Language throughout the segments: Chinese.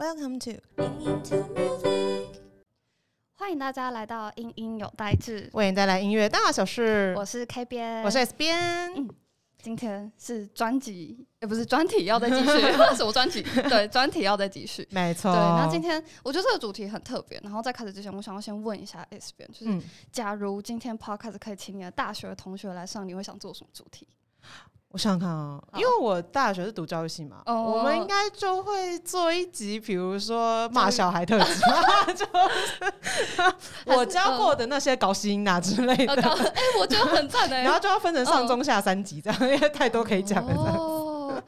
Welcome to 欢迎大家来到音音有代志，为你带来音乐大小事。我是 K 边，我是 S 边。嗯，今天是专辑，也不是专题，要再继续 什么专辑？对，专题要再继续。没错。对，那今天我觉得这个主题很特别。然后在开始之前，我想要先问一下 S 边，就是假如今天 Podcast 可以请你的大学同学来上，你会想做什么主题？我想想看啊，因为我大学是读教育系嘛，我们应该就会做一集，比如说骂小孩特辑，就是我教过的那些高音呐之类的。哎，我觉得很赞哎。然后就要分成上中下三集这样，因为太多可以讲了。哦，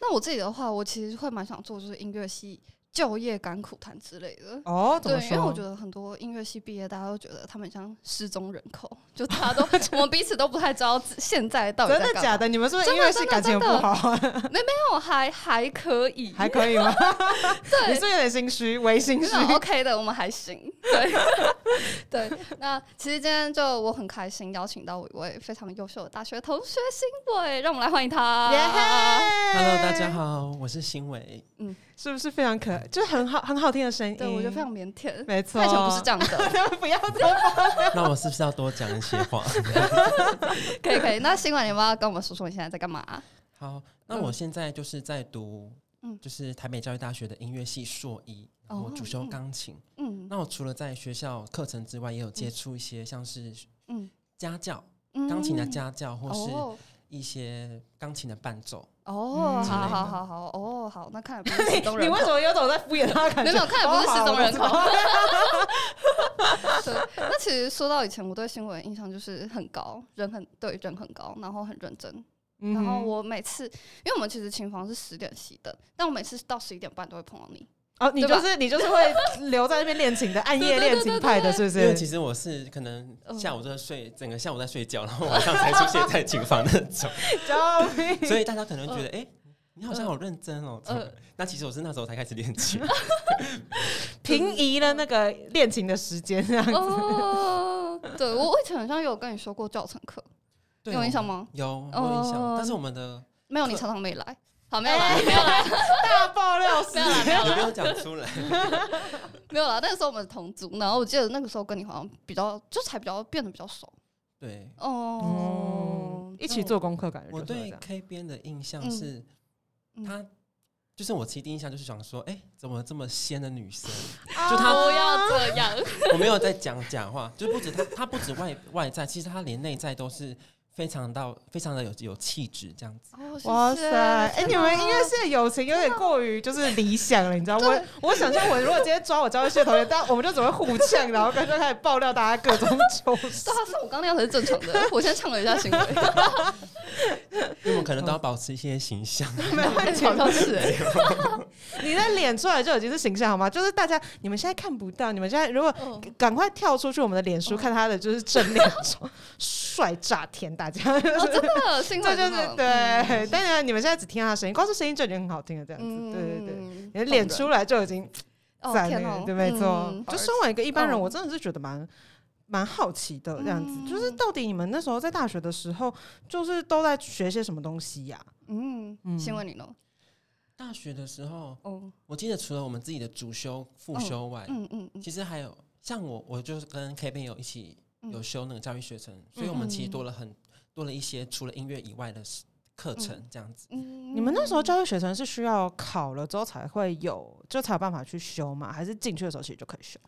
那我自己的话，我其实会蛮想做，就是音乐系。就业甘苦谈之类的哦，对，因为我觉得很多音乐系毕业，大家都觉得他们像失踪人口，就 大家都 我们彼此都不太知道现在到底真的假的？你们是不是音乐系感情不好？没没有，还还可以，还可以吗？对，你是有点心虚，微心虚。OK 的，我们还行。对对，那其实今天就我很开心邀请到一位非常优秀的大学同学新伟，让我们来欢迎他。Hello，大家好，我是新伟。嗯。是不是非常可爱？就是很好很好听的声音。对，我觉得非常腼腆。没错，泰拳不是这样的。不要这样。那我是不是要多讲一些话？可以可以。那新晚你要跟我们说说你现在在干嘛？好，那我现在就是在读，嗯，就是台北教育大学的音乐系硕一，我主修钢琴。嗯，那我除了在学校课程之外，也有接触一些像是嗯家教，钢琴的家教或是。一些钢琴的伴奏哦，好好好好哦，好，那看来不是 失踪人你为什么有种在敷衍他感觉？没有，看来不是失踪人口。对，那其实说到以前，我对新闻印象就是很高，人很对人很高，然后很认真。然后我每次，因为我们其实琴房是十点熄灯，但我每次到十一点半都会碰到你。哦，你就是你就是会 留在那边练琴的，暗夜练琴派的，是不是？因为其实我是可能下午在睡，整个下午在睡觉，然后晚上才出现在琴房那种。救命！所以大家可能觉得，哎，你好像好认真哦。那其实我是那时候才开始练琴，平移了那个练琴的时间，这样子。哦，对我以前好像有跟你说过教程课，有印象吗？有，有印象。但是我们的没有，你常常没来。好，没有啦，没有啦，大爆料，没有啦，没有啦，没有讲出来，没有啦。那个时候我们同组，然后我记得那个时候跟你好像比较，就才比较变得比较熟。对，哦，一起做功课，感觉我对 K 边的印象是，他就是我其实第一印象就是想说，哎，怎么这么仙的女生？就她不要这样，我没有在讲假话，就不止她，她不止外外在，其实她连内在都是。非常到非常的有有气质这样子，哇塞！哎，你们音乐系的友情有点过于就是理想了，你知道我我想象我如果今天抓我教育系的同学，但我们就只会互呛，然后干脆开始爆料大家各种糗事。对啊，是我刚那样才是正常的。我先唱了一下行为，因为我可能都要保持一些形象。没问题，倒是哎，你的脸出来就已经是形象好吗？就是大家你们现在看不到，你们现在如果赶快跳出去我们的脸书看他的就是正脸，帅炸天大。真的，对对对对，当然你们现在只听他的声音，光是声音就已经很好听了，这样子，对对对，你的脸出来就已经在那个，对，没错。就身为一个一般人，我真的是觉得蛮蛮好奇的，这样子，就是到底你们那时候在大学的时候，就是都在学些什么东西呀？嗯，先问你喽。大学的时候，哦，我记得除了我们自己的主修、副修外，嗯嗯，其实还有像我，我就是跟 K 边有一起有修那个教育学程，所以我们其实多了很。多了一些除了音乐以外的课程，这样子。你们那时候教育学程是需要考了之后才会有，就才有办法去修吗？还是进去的时候其实就可以修？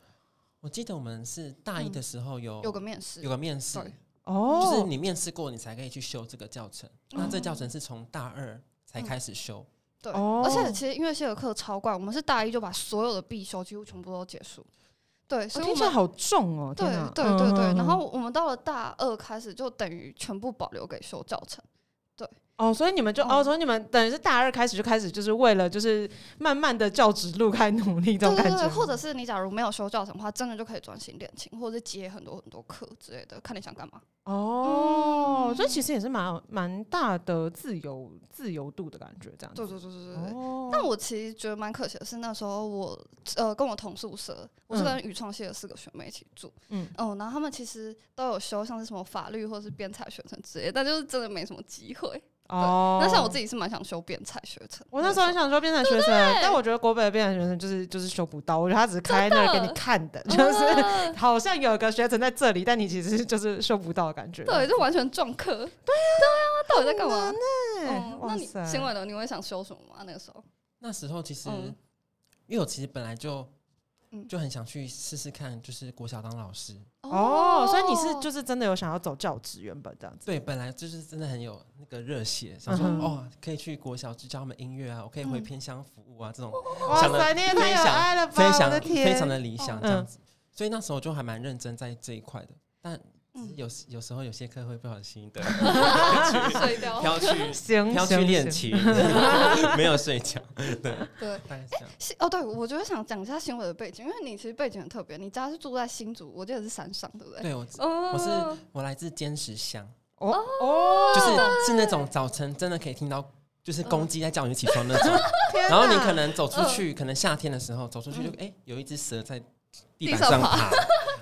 我记得我们是大一的时候有有个面试，有个面试哦，就是你面试过，你才可以去修这个教程。那这教程是从大二才开始修。对，而且其实音乐系的课超怪，我们是大一就把所有的必修几乎全部都结束。对，所以我们好重哦！对对对对，然后我们到了大二开始，就等于全部保留给修教程。对。哦，所以你们就哦，所以你们等于是大二开始就开始，就是为了就是慢慢的教职路开努力这种感觉。或者是你假如没有修教程的话，真的就可以专心练琴，或者是接很多很多课之类的，看你想干嘛。哦，所以其实也是蛮蛮大的自由自由度的感觉，这样。对对对对对。哦。但我其实觉得蛮可惜的是，那时候我呃跟我同宿舍，我是跟语创系的四个学妹一起住。嗯。哦，然后他们其实都有修像是什么法律或者是编采学程之类，但就是真的没什么机会。哦，那像我自己是蛮想修辩才学程，我那时候很想修辩才学程，但我觉得国北的辩才学程就是就是修不到，我觉得他只是开那儿给你看的，就是好像有个学程在这里，但你其实就是修不到的感觉。对，就完全撞课。对啊，对啊，到底在干嘛呢？那你新闻的你会想修什么吗？那个时候？那时候其实，因为我其实本来就。就很想去试试看，就是国小当老师。哦，所以你是就是真的有想要走教职，原本这样子。对，本来就是真的很有那个热血，想说哦，可以去国小去教他们音乐啊，我可以回偏乡服务啊，这种想的非常非常非常的理想这样子，所以那时候就还蛮认真在这一块的，但。有有时候有些课会不小心的 飘去 飘去练琴，没有睡觉。对。对，哎，哦，对，我就是想讲一下新伟的背景，因为你其实背景很特别，你家是住在新竹，我记得是山上，对不对？对，我我是我来自坚石乡，哦。哦，就是是那种早晨真的可以听到就是公鸡在叫你起床那种，然后你可能走出去，可能夏天的时候走出去就哎有一只蛇在地板上爬，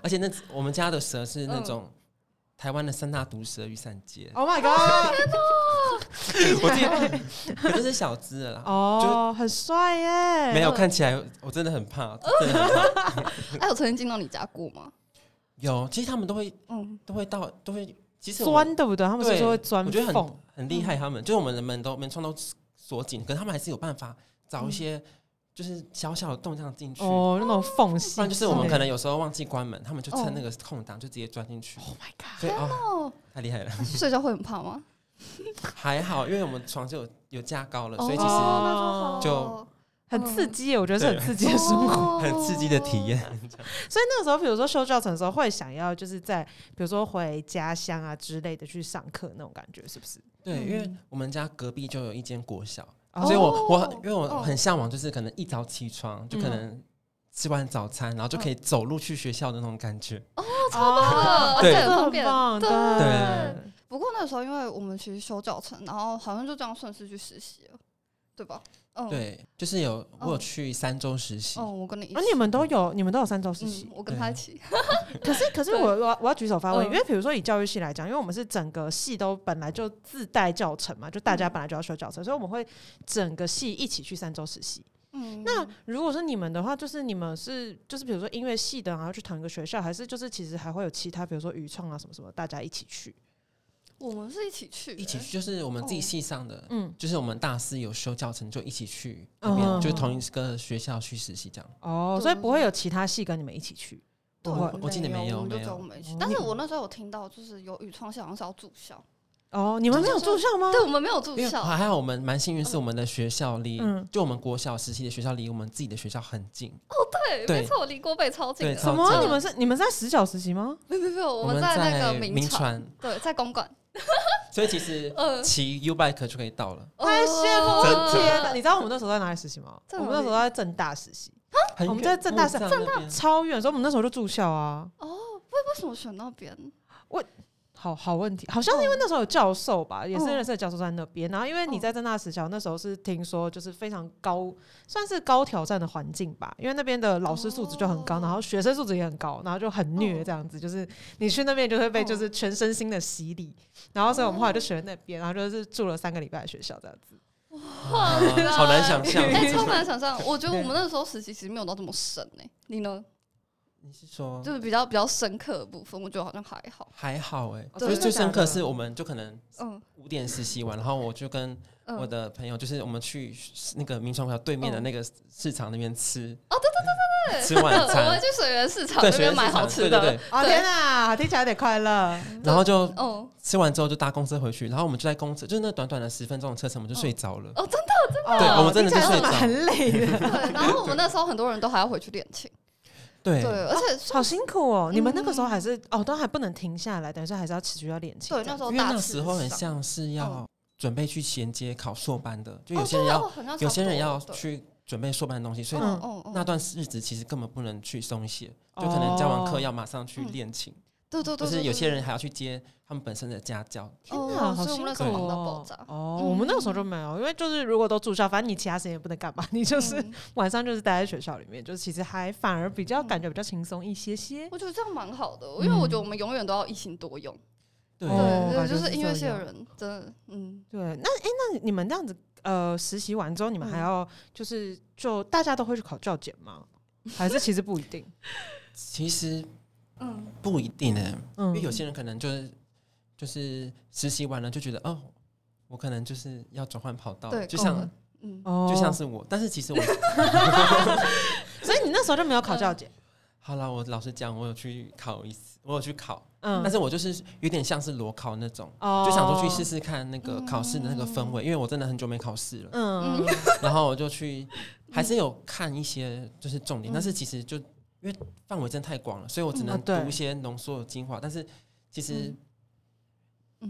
而且那我们家的蛇是那种。台湾的三大毒蛇雨伞节，Oh my god！我记得可能是小只的啦，哦，很帅耶！没有看起来，我真的很怕，真的很怕。哎，有曾经进到你家过吗？有，其实他们都会，嗯，都会到，都会，其实钻对不对？他们是说会钻，我觉得很很厉害。他们就是我们的门都门窗都锁紧，可是他们还是有办法找一些。就是小小的洞这样进去哦，那种缝隙。就是我们可能有时候忘记关门，他们就趁那个空档就直接钻进去。Oh my god！所以哦，太厉害了。睡觉会很怕吗？还好，因为我们床就有有加高了，所以其实就很刺激。我觉得是很刺激的生活，很刺激的体验。所以那个时候，比如说修教程的时候，会想要就是在比如说回家乡啊之类的去上课那种感觉，是不是？对，因为我们家隔壁就有一间国小。所以，我我因为我很向往，就是可能一早起床就可能吃完早餐，然后就可以走路去学校的那种感觉。哦，超棒的，对，很方便。对。不过那时候，因为我们其实修教程，然后好像就这样顺势去实习了，对吧？对，就是有我有去三周实习。哦，我跟你，啊，你们都有，你们都有三周实习。我跟他一起。可是，可是我我我要举手发问，因为比如说以教育系来讲，因为我们是整个系都本来就自带教程嘛，就大家本来就要修教程，所以我们会整个系一起去三周实习。嗯，那如果是你们的话，就是你们是就是比如说音乐系的，然后去同一个学校，还是就是其实还会有其他，比如说语创啊什么什么，大家一起去。我们是一起去，一起去就是我们自己系上的，嗯，就是我们大四有修教程，就一起去那边，就同一个学校去实习这样。哦，所以不会有其他系跟你们一起去？对，我记得没有，没有。但是我那时候有听到，就是有语创系好像是要住校。哦，你们没有住校吗？对，我们没有住校。还好，我们蛮幸运，是我们的学校离，就我们国小时期的学校离我们自己的学校很近。哦，对，没错，离国北超近。什么？你们是你们在实小实习吗？没有没有，我们在那个名传，对，在公馆。所以其实 骑 U bike 就可以到了，太羡慕了！天哪，你知道我们那时候在哪里实习吗？我们那时候在正大实习我们在正大正大超远，所以我们那时候就住校啊。哦，为为什么选那边？我。好好问题，好像是因为那时候有教授吧，也是认识的教授在那边。然后因为你在正大实校，那时候是听说就是非常高，算是高挑战的环境吧。因为那边的老师素质就很高，然后学生素质也很高，然后就很虐这样子。就是你去那边就会被就是全身心的洗礼。然后所以我们后来就选那边，然后就是住了三个礼拜的学校这样子。哇，好难想象，哎，超难想象。我觉得我们那时候实习其实没有到这么深哎，你呢？你是说，就是比较比较深刻的部分，我觉得好像还好，还好哎。就是最深刻是我们就可能嗯五点实习完，然后我就跟我的朋友，就是我们去那个民传学校对面的那个市场那边吃。哦，对对对对对，吃晚餐。我们去水源市场那边买好吃的。哦天哪，听起来有点快乐。然后就哦吃完之后就搭公车回去，然后我们就在公车，就是那短短的十分钟的车程，我们就睡着了。哦，真的真的，对，我们真的是睡着，很累的。对，然后我们那时候很多人都还要回去练琴。对，而且好辛苦哦！你们那个时候还是哦，都还不能停下来，等于说还是要持续要练琴。对，那时候因为那时候很像是要准备去衔接考硕班的，就有些人要，有些人要去准备硕班的东西，所以那段日子其实根本不能去松懈，就可能教完课要马上去练琴。对对对，就是有些人还要去接他们本身的家教。天哪，好辛苦哦！哦，我们那个时候就没有，因为就是如果都住校，反正你其他时间也不能干嘛，你就是 晚上就是待在学校里面，就是其实还反而比较感觉比较轻松一些些。我觉得这样蛮好的，因为我觉得我们永远都要一心多用。对，就是音乐系的人，真的，嗯，对。那哎，那你们这样子，呃，实习完之后，你们还要就是就大家都会去考教检吗？还是其实不一定？其实，嗯，不一定呢。因为有些人可能就是就是实习完了就觉得，哦，我可能就是要转换跑道，对就像，嗯，就像是我。但是其实我 所以你那时候就没有考教检。好了，我老实讲，我有去考一次，我有去考，嗯，但是我就是有点像是裸考那种，就想说去试试看那个考试的那个氛围，因为我真的很久没考试了，嗯，然后我就去，还是有看一些就是重点，但是其实就因为范围真的太广了，所以我只能读一些浓缩的精华，但是其实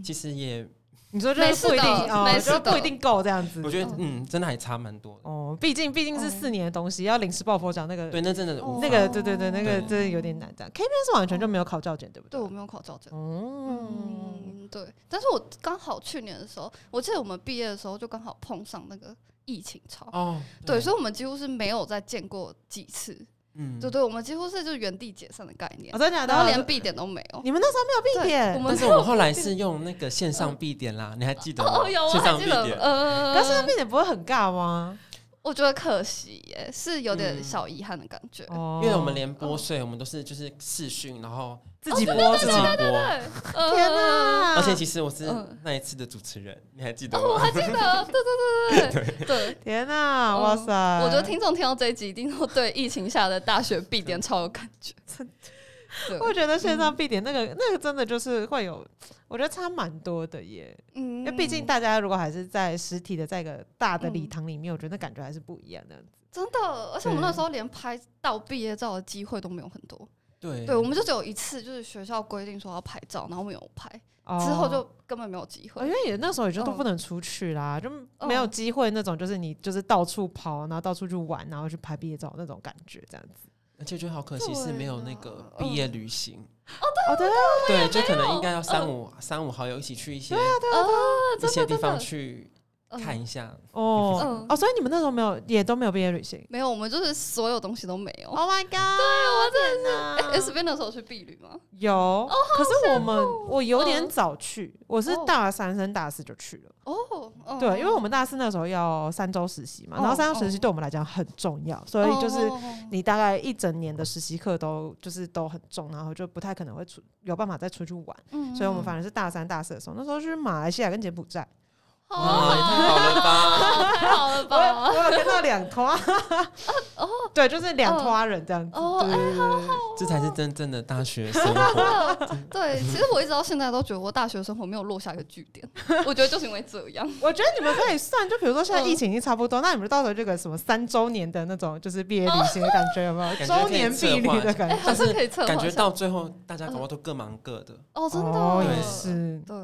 其实也。你说就是不一定哦，就不一定够这样子。我觉得嗯，真的还差蛮多的哦。毕竟毕竟是四年的东西，要临时抱佛脚那个。对，那真的那个对对对，那个真的有点难。这样 K 边是完全就没有考教检，对不对？对，我没有考教检。嗯，对。但是我刚好去年的时候，我记得我们毕业的时候就刚好碰上那个疫情潮哦。对，所以我们几乎是没有再见过几次。嗯，对对，我们几乎是就是原地解散的概念，真的，然后连 B 点都没有。你们那时候没有 B 点，但是我们后来是用那个线上 B 点啦，你还记得吗？线上 B 点，呃，但是线上闭点不会很尬吗？我觉得可惜耶，是有点小遗憾的感觉。因为我们连播税，我们都是就是视讯，然后自己播自己播。天哪！而且其实我是那一次的主持人，你还记得吗？我还记得，对对对对 对。天哪！哇塞！我觉得听众听到这一集，一定会对疫情下的大学闭点超有感觉。我觉得线上闭点那个那个真的就是会有，我觉得差蛮多的耶。嗯，因为毕竟大家如果还是在实体的在一个大的礼堂里面，我觉得那感觉还是不一样的。真的，而且我们那时候连拍到毕业照的机会都没有很多。对，对，我们就只有一次，就是学校规定说要拍照，然后没有拍，之后就根本没有机会。因为也那时候也就都不能出去啦，就没有机会那种，就是你就是到处跑，然后到处去玩，然后去拍毕业照那种感觉，这样子。而且觉得好可惜是没有那个毕业旅行哦，对对对，就可能应该要三五三五好友一起去一些一些地方去。看一下。哦。哦，所以你们那时候没有，也都没有毕业旅行，没有，我们就是所有东西都没有。Oh my god！对，我真的是。S 边的时候去毕旅吗？有，可是我们我有点早去，我是大三升大四就去了。哦，对，因为我们大四那时候要三周实习嘛，然后三周实习对我们来讲很重要，所以就是你大概一整年的实习课都就是都很重，然后就不太可能会出有办法再出去玩，所以我们反而是大三大四的时候，那时候去马来西亚跟柬埔寨。哦，太好了吧！太好了吧！我有看到两拖，哦，对，就是两拖人这样子。哦，哎，好好，这才是真正的大学生活。对，其实我一直到现在都觉得我大学生活没有落下一个句点。我觉得就是因为这样。我觉得你们可以算，就比如说现在疫情已经差不多，那你们到时候这个什么三周年的那种，就是毕业旅行的感觉有没有？周年毕旅的感觉，还是可以测。感觉到最后大家恐怕都各忙各的。哦，真的也是对。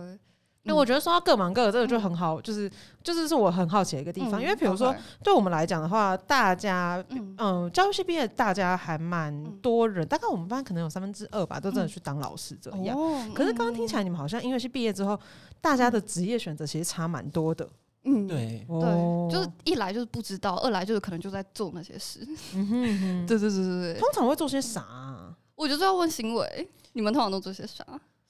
因为我觉得说到各忙各的这个就很好，就是就是是我很好奇的一个地方。因为比如说，对我们来讲的话，大家嗯，教育系毕业大家还蛮多人，大概我们班可能有三分之二吧，都真的去当老师这样。可是刚刚听起来，你们好像音乐系毕业之后，大家的职业选择其实差蛮多的。嗯，对对，就是一来就是不知道，二来就是可能就在做那些事。嗯哼，对对对对对。通常会做些啥？我觉得要问行为，你们通常都做些啥？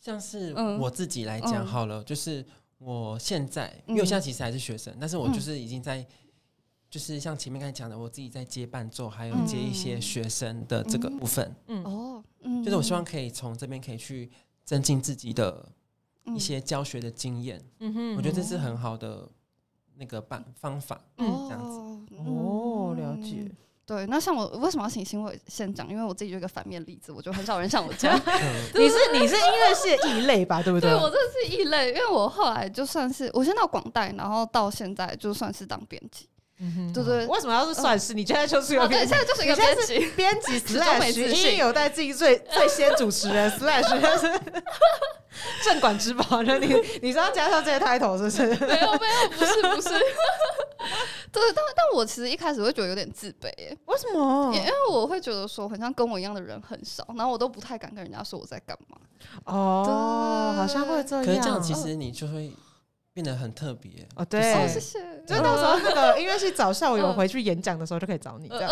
像是我自己来讲好了，就是我现在，因为我现在其实还是学生，但是我就是已经在，就是像前面刚才讲的，我自己在接伴奏，还有接一些学生的这个部分。嗯哦，就是我希望可以从这边可以去增进自己的一些教学的经验。嗯哼，我觉得这是很好的那个办方法。嗯，这样子。哦，了解。对，那像我为什么要请新伟先讲？因为我自己就一个反面例子，我觉得很少人像我这样。你是你是音乐系的异类吧？对不对？对我真的是异类，因为我后来就算是我先到广代，然后到现在就算是当编辑。对对，为什么要是算是？你现在就是一个编辑，现在就是一个编辑，编辑 slash 音有待自己最最先主持人 slash 正管之宝。你你是要加上这些 title 是不是？没有没有，不是不是。对，但但我其实一开始会觉得有点自卑，为什么？因为我会觉得说，好像跟我一样的人很少，然后我都不太敢跟人家说我在干嘛。哦，好像会这样。可是这样，其实你就会变得很特别哦。对，谢谢。就到时候那个音乐系找校友回去演讲的时候，就可以找你这样。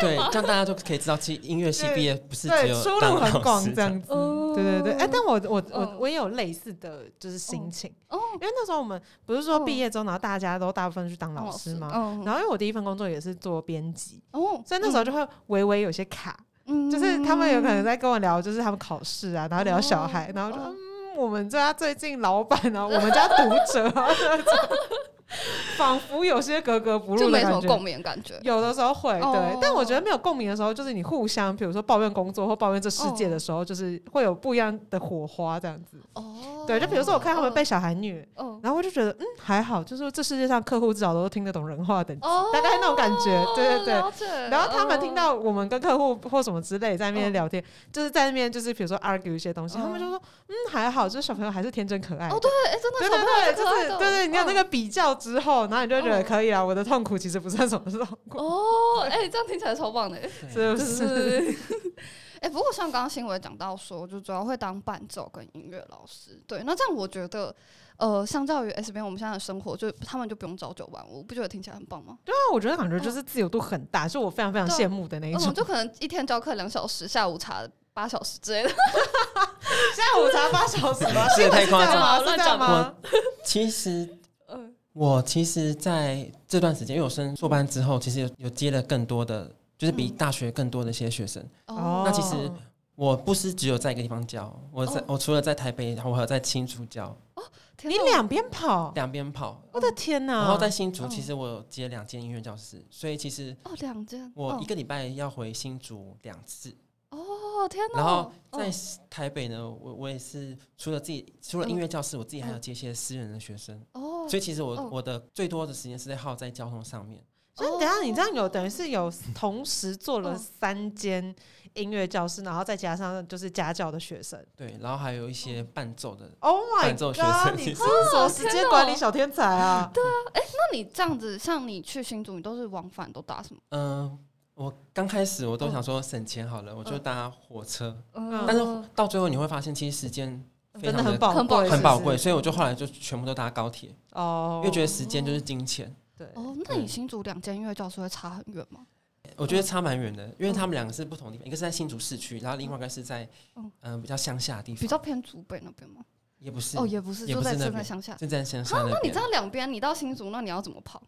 对，这样大家就可以知道，其实音乐系毕业不是只有出路很广这样子。对对对，哎，但我我我我也有类似的就是心情，哦，因为那时候我们不是说毕业之后，然后大家都大部分去当老师嘛，然后因为我第一份工作也是做编辑，哦，所以那时候就会微微有些卡，嗯，就是他们有可能在跟我聊，就是他们考试啊，然后聊小孩，然后就，嗯，我们家最近老板啊，我们家读者啊。仿佛有些格格不入，就没什么共鸣感觉。有的时候会对，但我觉得没有共鸣的时候，就是你互相，比如说抱怨工作或抱怨这世界的时候，就是会有不一样的火花这样子。哦，对，就比如说我看他们被小孩虐，然后我就觉得嗯还好，就是这世界上客户至少都听得懂人话等级，大概那种感觉。对对对。然后他们听到我们跟客户或什么之类在那边聊天，就是在那边就是比如说 argue 一些东西，他们就说嗯还好，就是小朋友还是天真可爱。哦对，哎真的，对对对，就是对对，你有那个比较之后。然后你就觉得可以啊，我的痛苦其实不算什么痛苦哦。哎，这样听起来超棒的，是不是？哎，不过像刚刚新闻讲到说，就主要会当伴奏跟音乐老师。对，那这样我觉得，呃，相较于 S 边我们现在的生活，就他们就不用朝九晚五，不觉得听起来很棒吗？对啊，我觉得感觉就是自由度很大，是我非常非常羡慕的那一种。就可能一天教课两小时，下午茶八小时之类的。下午茶八小时吗？这太夸张了，乱讲吗？其实。我其实在这段时间，因为我升硕班之后，其实有有接了更多的，就是比大学更多的一些学生。哦，那其实我不是只有在一个地方教，我在我除了在台北，然后我还有在新竹教。哦，你两边跑，两边跑，我的天哪！然后在新竹，其实我有接两间音乐教室，所以其实哦，两间，我一个礼拜要回新竹两次。哦天哪！然后在台北呢，我我也是除了自己除了音乐教室，我自己还要接一些私人的学生。哦，所以其实我我的最多的时间是在耗在交通上面。所以等下你这样有等于是有同时做了三间音乐教室，然后再加上就是家教的学生。对，然后还有一些伴奏的。Oh my god！你 是什么时间管理小天才啊？对啊，哎，那你这样子，像你去新竹，你都是往返都搭什么？嗯。我刚开始我都想说省钱好了，我就搭火车。嗯，但是到最后你会发现，其实时间真的很宝贵，很宝贵，所以我就后来就全部都搭高铁。哦，因为觉得时间就是金钱。对。哦，那你新竹两间音乐教室会差很远吗？我觉得差蛮远的，因为他们两个是不同地方，一个是在新竹市区，然后另外一个是在嗯比较乡下的地方，比较偏竹北那边吗？也不是，哦，也不是，就在在乡下，就在乡下。那你这样两边，你到新竹，那你要怎么跑？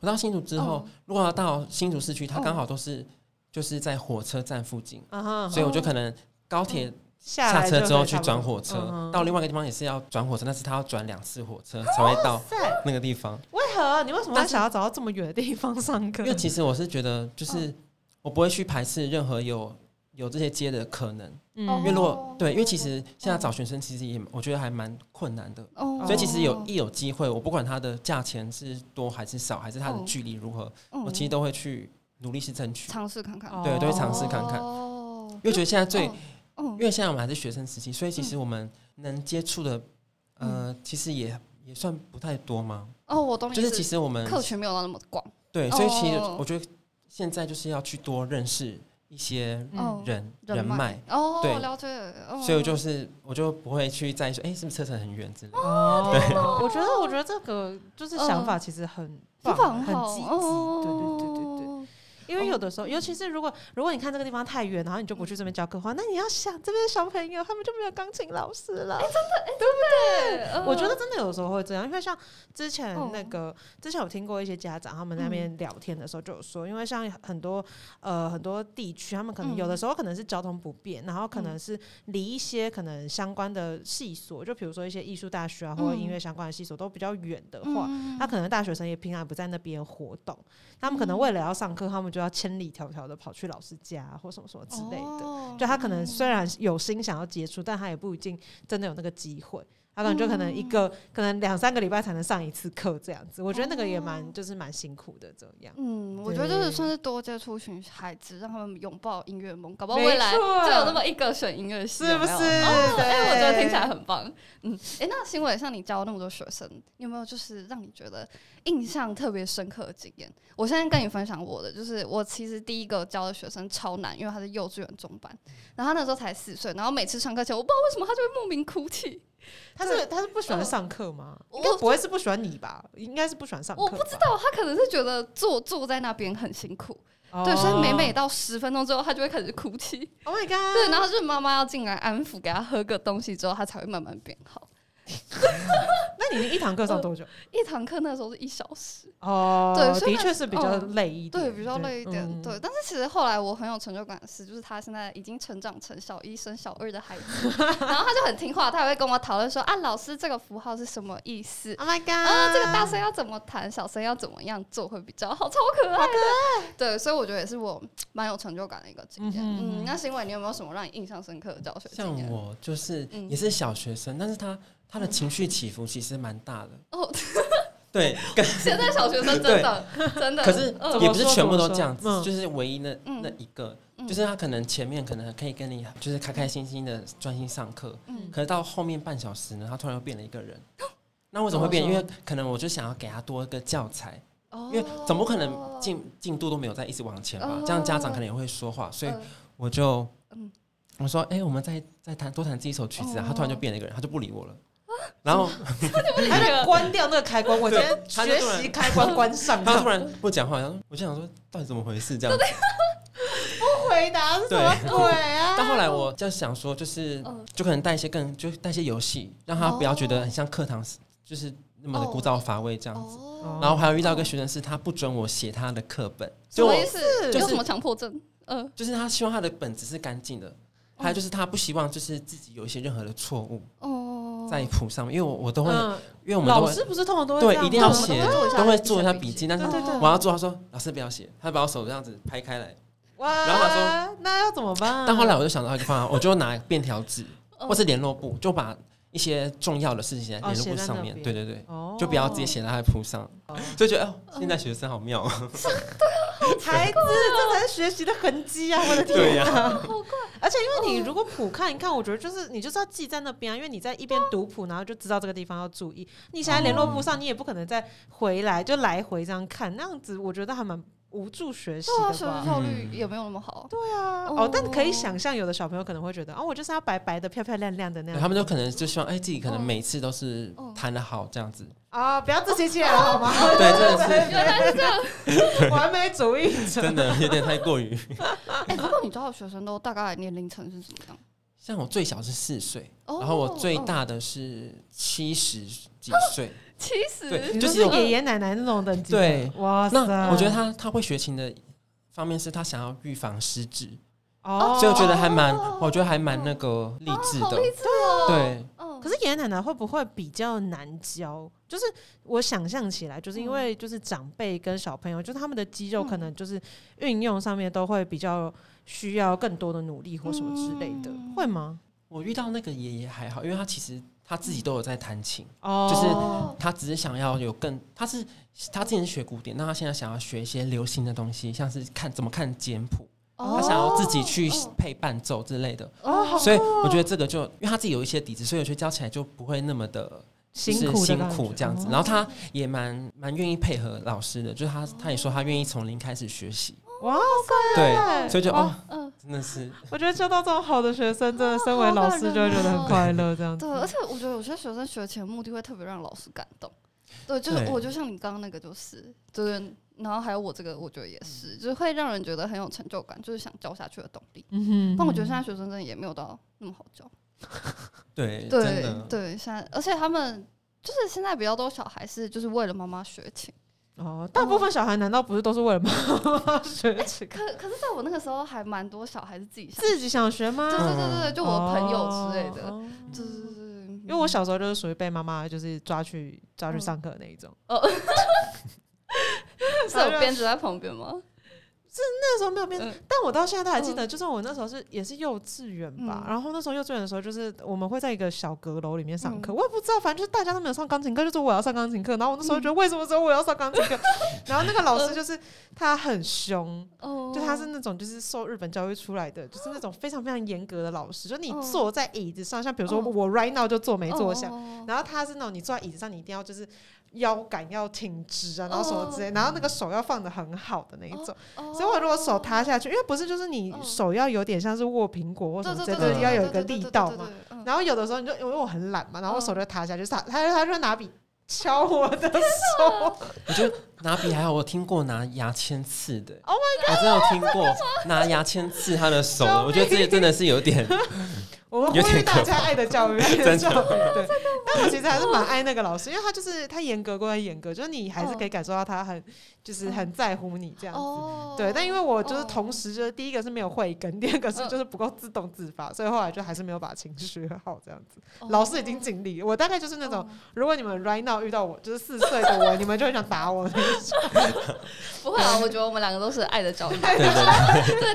我到新竹之后，如果要到新竹市区，它刚好都是就是在火车站附近，所以我就可能高铁下车之后去转火车，到另外一个地方也是要转火车，但是他要转两次火车才会到那个地方。为何？你为什么想要找到这么远的地方上课？因为其实我是觉得，就是我不会去排斥任何有。有这些接的可能，嗯，因为如果对，因为其实现在找学生其实也我觉得还蛮困难的，哦，所以其实有一有机会，我不管它的价钱是多还是少，还是它的距离如何，我其实都会去努力去争取，尝试看看，对，都会尝试看看，哦，因为觉得现在最，因为现在我们还是学生时期，所以其实我们能接触的，呃，其实也也算不太多嘛，哦，我懂，就是其实我们客群没有到那么广，对，所以其实我觉得现在就是要去多认识。一些人人脉哦，对，了解，所以我就是我就不会去在意说，哎，是不是车程很远之类的。对，我觉得我觉得这个就是想法其实很棒，很积极，对对对对对。因为有的时候，尤其是如果如果你看这个地方太远，然后你就不去这边教课的话，那你要想这边小朋友他们就没有钢琴老师了。哎，真的，哎，对不对？我觉得真的有时候会这样，因为像之前那个之前有听过一些家长他们那边聊天的时候就有说，因为像很多呃很多地区，他们可能有的时候可能是交通不便，然后可能是离一些可能相关的系所，就比如说一些艺术大学啊或者音乐相关的系所都比较远的话，他可能大学生也平常不在那边活动，他们可能为了要上课，他们就要千里迢迢的跑去老师家或什么什么之类的，就他可能虽然有心想要接触，但他也不一定真的有那个机会。他可能就可能一个可能两三个礼拜才能上一次课这样子，我觉得那个也蛮就是蛮辛苦的这样。嗯，我觉得就是算是多接触群孩子，让他们拥抱音乐梦，搞不好未来就有那么一个选音乐系，是不是？哎，我觉得听起来很棒。嗯，哎，那新伟像你教那么多学生，有没有就是让你觉得印象特别深刻的经验？我现在跟你分享我的，就是我其实第一个教的学生超难，因为他是幼稚园中班，然后他那时候才四岁，然后每次上课前，我不知道为什么他就会莫名哭泣。他是他是不喜欢上课吗？应该不会是不喜欢你吧？应该是不喜欢上课。我不知道，他可能是觉得坐坐在那边很辛苦。对，所以每每到十分钟之后，他就会开始哭泣。Oh my god！对，然后就是妈妈要进来安抚，给他喝个东西之后，他才会慢慢变好。那你一堂课上多久？一堂课那时候是一小时哦，对，的确是比较累一点，对，比较累一点，对。但是其实后来我很有成就感的是，就是他现在已经成长成小一升小二的孩子，然后他就很听话，他也会跟我讨论说啊，老师这个符号是什么意思？Oh my god！啊，这个大声要怎么弹，小声要怎么样做会比较好？超可爱，对，所以我觉得也是我蛮有成就感的一个经验。嗯，那是因为，你有没有什么让你印象深刻的教学像我就是也是小学生，但是他。他的情绪起伏其实蛮大的。哦，对，现在小学生真的 真的，可是也不是全部都这样子，就是唯一那那一个，就是他可能前面可能可以跟你就是开开心心的专心上课，嗯，可是到后面半小时呢，他突然又变了一个人，那为什么会变？因为可能我就想要给他多一个教材，因为怎么可能进进度都没有在一直往前吧，这样家长可能也会说话，所以我就我说，哎，我们再再弹多弹这一首曲子啊，他突然就变了一个人，他就不理我了。然后 他就关掉那个开关，我今天学习开关关上，他突然不讲话，然后我就想说到底怎么回事这样，不回答是什么鬼啊？但后来我就想说，就是就可能带一些更就带一些游戏，让他不要觉得很像课堂，就是那么的枯燥乏味这样子。然后还有遇到一个学生是他不准我写他的课本，什么意思？有什么强迫症？嗯，就是他希望他的本子是干净的，还有就是他不希望就是自己有一些任何的错误。哦。在谱上面，因为我我都会，因为我们老师不是通常都会对一定要写，都会做一下笔记。但是我要做，他说老师不要写，他把我手这样子拍开来，哇！然后他说那要怎么办？但后来我就想到一个方法，我就拿便条纸或是联络簿，就把一些重要的事情写在联络簿上面。对对对，就不要直接写在他的谱上，就觉得哦，现在学生好妙。孩子，这才是学习的痕迹啊！我的天啊，好怪！而且因为你如果谱看一看，我觉得就是你就是要记在那边啊，因为你在一边读谱，然后就知道这个地方要注意。你现在联络簿上，你也不可能再回来就来回这样看，那样子我觉得还蛮。无助学习的学习效率也没有那么好。对啊，哦，但可以想象，有的小朋友可能会觉得，哦，我就是要白白的、漂漂亮亮的那样。他们就可能就希望，哎，自己可能每次都是弹的好这样子。啊，不要自欺欺人好吗？对，真的是，原来是这样，完美主义者，真的有点太过于。哎，不过你知道学生都大概年龄层是怎么样？像我最小是四岁，然后我最大的是七十几岁。七十，对，就是爷爷奶奶那种等级。对，哇塞！那我觉得他他会学琴的方面是他想要预防失智，哦，所以我觉得还蛮，我觉得还蛮那个励志的，励志哦。对，可是爷爷奶奶会不会比较难教？就是我想象起来，就是因为就是长辈跟小朋友，就是他们的肌肉可能就是运用上面都会比较需要更多的努力或什么之类的，会吗？我遇到那个爷爷还好，因为他其实。他自己都有在弹琴，就是他只是想要有更，他是他之前是学古典，那他现在想要学一些流行的东西，像是看怎么看简谱，他想要自己去配伴奏之类的。所以我觉得这个就因为他自己有一些底子，所以我觉得教起来就不会那么的辛苦辛苦这样子。然后他也蛮蛮愿意配合老师的，就是他他也说他愿意从零开始学习。哇塞！对，所以就哦，真的是，我觉得教到这种好的学生，真的身为老师就会觉得很快乐，这样子。对，而且我觉得有些学生学琴的目的会特别让老师感动。对，就是我就像你刚刚那个，就是就是，然后还有我这个，我觉得也是，就是会让人觉得很有成就感，就是想教下去的动力。嗯哼。但我觉得现在学生真的也没有到那么好教。对，对，对，现在而且他们就是现在比较多小孩是就是为了妈妈学琴。哦，大部分小孩难道不是都是为了妈妈 学琴？可可是，在我那个时候，还蛮多小孩是自己自己想学吗？对对对对，就我朋友之类的，对对对。因为我小时候就是属于被妈妈就是抓去抓去上课那一种。哦，是有鞭子在旁边吗？是那时候没有变，但我到现在都还记得，就是我那时候是也是幼稚园吧，然后那时候幼稚园的时候，就是我们会在一个小阁楼里面上课，我也不知道，反正就是大家都没有上钢琴课，就是我要上钢琴课，然后我那时候觉得为什么只有我要上钢琴课？然后那个老师就是他很凶，就他是那种就是受日本教育出来的，就是那种非常非常严格的老师，就你坐在椅子上，像比如说我 right now 就坐没坐下，然后他是那种你坐在椅子上，你一定要就是。腰杆要挺直啊，然后什么之类，然后那个手要放的很好的那一种。所以我如果手塌下去，因为不是就是你手要有点像是握苹果或什么之类的，要有一个力道嘛。然后有的时候你就因为我很懒嘛，然后手就塌下去，他他他就拿笔敲我的手。我觉得拿笔还好，我听过拿牙签刺的。Oh my god！我真的有听过 拿牙签刺他的手的。我觉得这真的是有点。我们呼吁大家爱的教育，爱的。教育。对，但我其实还是蛮爱那个老师，因为他就是他严格归严格，就是你还是可以感受到他很就是很在乎你这样子。对，但因为我就是同时就是第一个是没有慧根，第二个是就是不够自动自发，所以后来就还是没有把琴学好这样子。老师已经尽力，我大概就是那种，如果你们 right now 遇到我就是四岁的我，你们就会想打我那种。不会啊，我觉得我们两个都是爱的教育，对对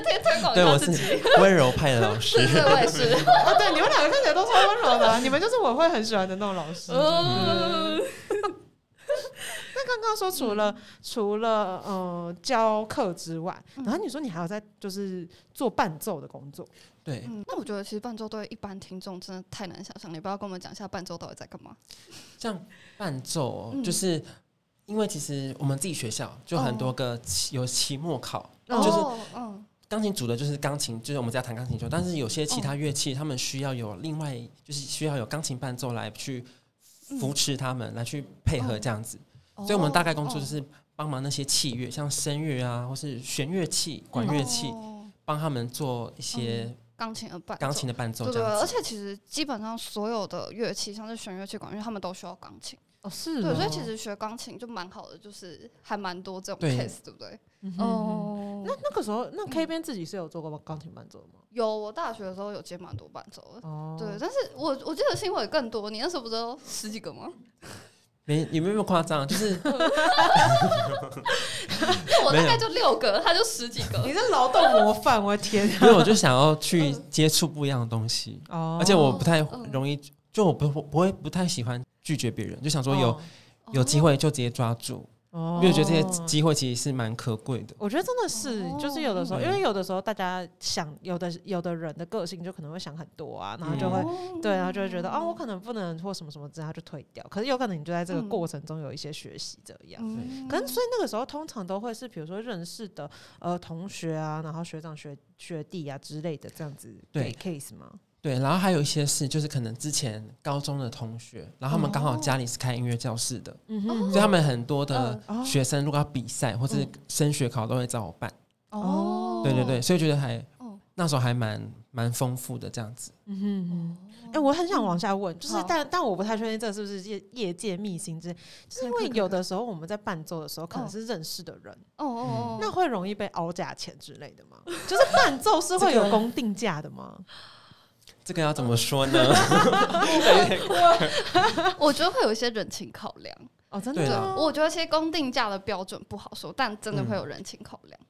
对，推推广我自己。温柔派的老师，对，我也是。对，你们两个看起来都超温柔的，你们就是我会很喜欢的那种老师。那刚刚说除了除了呃教课之外，然后你说你还有在就是做伴奏的工作，对。那我觉得其实伴奏对一般听众真的太难想象，你不要跟我们讲一下伴奏到底在干嘛？像伴奏就是因为其实我们自己学校就很多个期有期末考，就是嗯。钢琴组的就是钢琴，就是我们家弹钢琴就，但是有些其他乐器，他们需要有另外，就是需要有钢琴伴奏来去扶持他们，来去配合这样子。所以，我们大概工作就是帮忙那些器乐，像声乐啊，或是弦乐器、管乐器，帮他们做一些钢琴的伴钢琴的伴奏。对，而且其实基本上所有的乐器，像是弦乐器、管乐，他们都需要钢琴。哦，是对，所以其实学钢琴就蛮好的，就是还蛮多这种 case，对不对？哦，那那个时候，那 K 边自己是有做过钢琴伴奏吗？有，我大学的时候有接蛮多伴奏的。哦，对，但是我我记得新闻更多，你那时候不是有十几个吗？没，你没有夸张，就是 我大概就六个，他就十几个。你是劳动模范，我的天！因为我就想要去接触不一样的东西，哦，而且我不太容易，就我不不会不太喜欢。拒绝别人，就想说有有机会就直接抓住，因为觉得这些机会其实是蛮可贵的。我觉得真的是，就是有的时候，因为有的时候大家想，有的有的人的个性就可能会想很多啊，然后就会对，然后就会觉得哦，我可能不能或什么什么之后就退掉。可是有可能你就在这个过程中有一些学习这样。可能所以那个时候通常都会是比如说认识的呃同学啊，然后学长学学弟啊之类的这样子对 case 吗？对，然后还有一些是，就是可能之前高中的同学，然后他们刚好家里是开音乐教室的，嗯哼所以他们很多的学生如果要比赛或是升学考，都会找我办。哦，对对对，所以觉得还那时候还蛮蛮丰富的这样子。嗯哼，哎，我很想往下问，就是但但我不太确定这是不是业业界秘辛之，就是因为有的时候我们在伴奏的时候可能是认识的人，哦哦，那会容易被凹价钱之类的吗？就是伴奏是会有公定价的吗？这个要怎么说呢？我觉得会有一些人情考量哦，真的。我觉得其实公定价的标准不好说，但真的会有人情考量。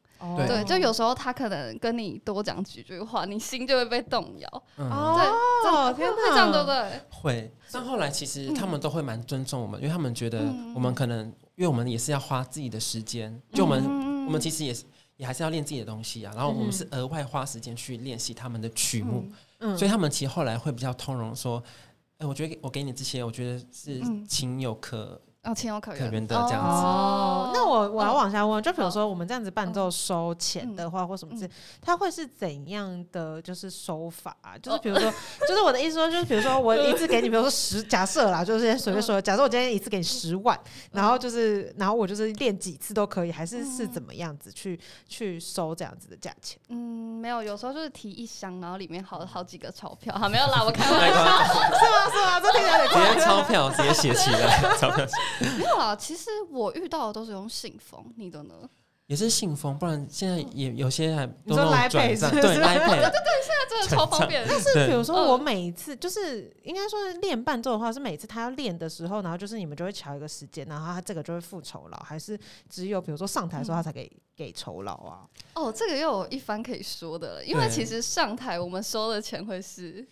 对，就有时候他可能跟你多讲几句话，你心就会被动摇。哦，天哪，会这样对不对？会。但后来其实他们都会蛮尊重我们，因为他们觉得我们可能，因为我们也是要花自己的时间，就我们我们其实也是也还是要练自己的东西啊。然后我们是额外花时间去练习他们的曲目。所以他们其实后来会比较通融，说：“哎，我觉得我给你这些，我觉得是情有可。”哦，情有可原。的这样子。哦，那我我要往下问，就比如说我们这样子伴奏收钱的话，或什么之，他会是怎样的就是收法？就是比如说，就是我的意思说，就是比如说我一次给你，比如说十，假设啦，就是先随便说，假设我今天一次给你十万，然后就是，然后我就是练几次都可以，还是是怎么样子去去收这样子的价钱？嗯，没有，有时候就是提一箱，然后里面好好几个钞票，好没有啦，我开玩笑，是吗？是吗？这听起来直接钞票直接写起来，钞票。没有啊，其实我遇到的都是用信封，你的呢？也是信封，不然现在也有些还你都来配对来配，对 对对，现在真的超方便。但是比如说我每一次就是应该说是练伴奏的话，是每次他要练的时候，然后就是你们就会敲一个时间，然后他这个就会付酬劳，还是只有比如说上台的时候他才给给酬劳啊？哦，这个又有一番可以说的了，因为其实上台我们收的钱会是。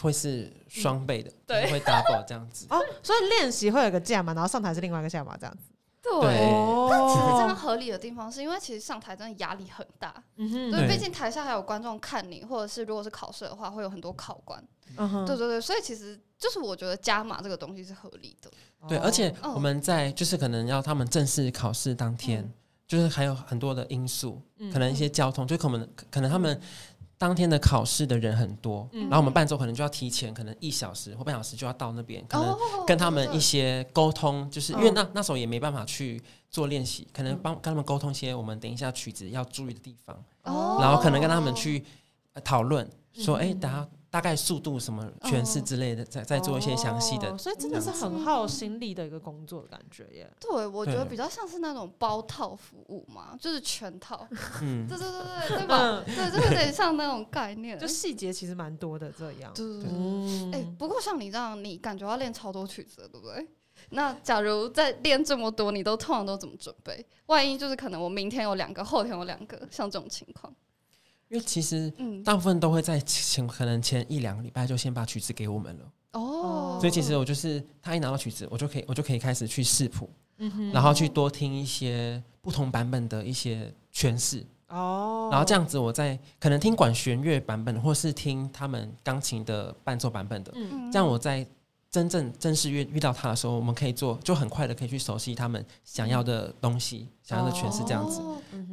会是双倍的，对，会 double 这样子。哦。所以练习会有个价嘛，然后上台是另外一个价嘛，这样子。对，但其实真的合理的地方是因为其实上台真的压力很大，嗯哼，对，毕竟台下还有观众看你，或者是如果是考试的话，会有很多考官，嗯哼，对对对，所以其实就是我觉得加码这个东西是合理的。对，而且我们在就是可能要他们正式考试当天，就是还有很多的因素，可能一些交通，就可能可能他们。当天的考试的人很多，然后我们伴奏可能就要提前，可能一小时或半小时就要到那边，可能跟他们一些沟通，就是因为那那时候也没办法去做练习，可能帮跟他们沟通一些我们等一下曲子要注意的地方，然后可能跟他们去讨论，说哎，等下。大概速度什么诠释之类的，再再做一些详细的，所以真的是很耗心力的一个工作的感觉耶。对，我觉得比较像是那种包套服务嘛，就是全套。嗯，对对对对，对吧？对，就有点像那种概念，就细节其实蛮多的这样。对对对。哎，不过像你这样，你感觉要练超多曲子，对不对？那假如在练这么多，你都通常都怎么准备？万一就是可能我明天有两个，后天有两个，像这种情况。因为其实大部分都会在前可能前一两个礼拜就先把曲子给我们了。哦，所以其实我就是他一拿到曲子，我就可以我就可以开始去试谱，然后去多听一些不同版本的一些诠释。哦，然后这样子我在可能听管弦乐版本，或是听他们钢琴的伴奏版本的，这样我在。真正正式遇遇到他的时候，我们可以做，就很快的可以去熟悉他们想要的东西，想要的全是这样子。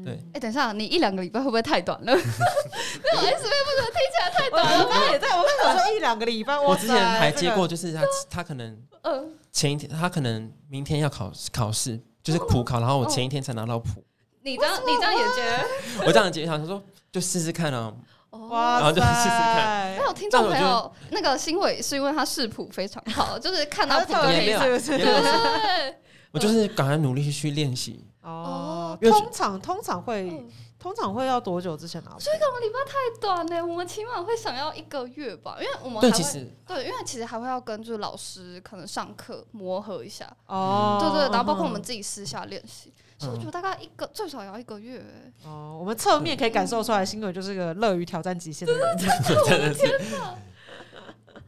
对，哎，等一下，你一两个礼拜会不会太短了？没有 S V 不能听起来太短了。我刚刚也在，我刚刚说一两个礼拜。我之前还接过，就是他他可能前一天，他可能明天要考考试，就是普考，然后我前一天才拿到谱。你这样，你这样也接？我这样接，他说就试试看啊。哇！然后就试试看。那有听众朋友，那个新伟是因为他视谱非常好，就是看到谱就可以，是不是？对。我就是赶快努力去练习。哦。通常通常会通常会要多久之前拿？所以两个礼拜太短呢，我们起码会想要一个月吧，因为我们对其实对，因为其实还会要跟就是老师可能上课磨合一下。哦。对对，然后包括我们自己私下练习。我觉得大概一个最少要一个月哦。我们侧面可以感受出来，新伟就是个乐于挑战极限的人，真的 是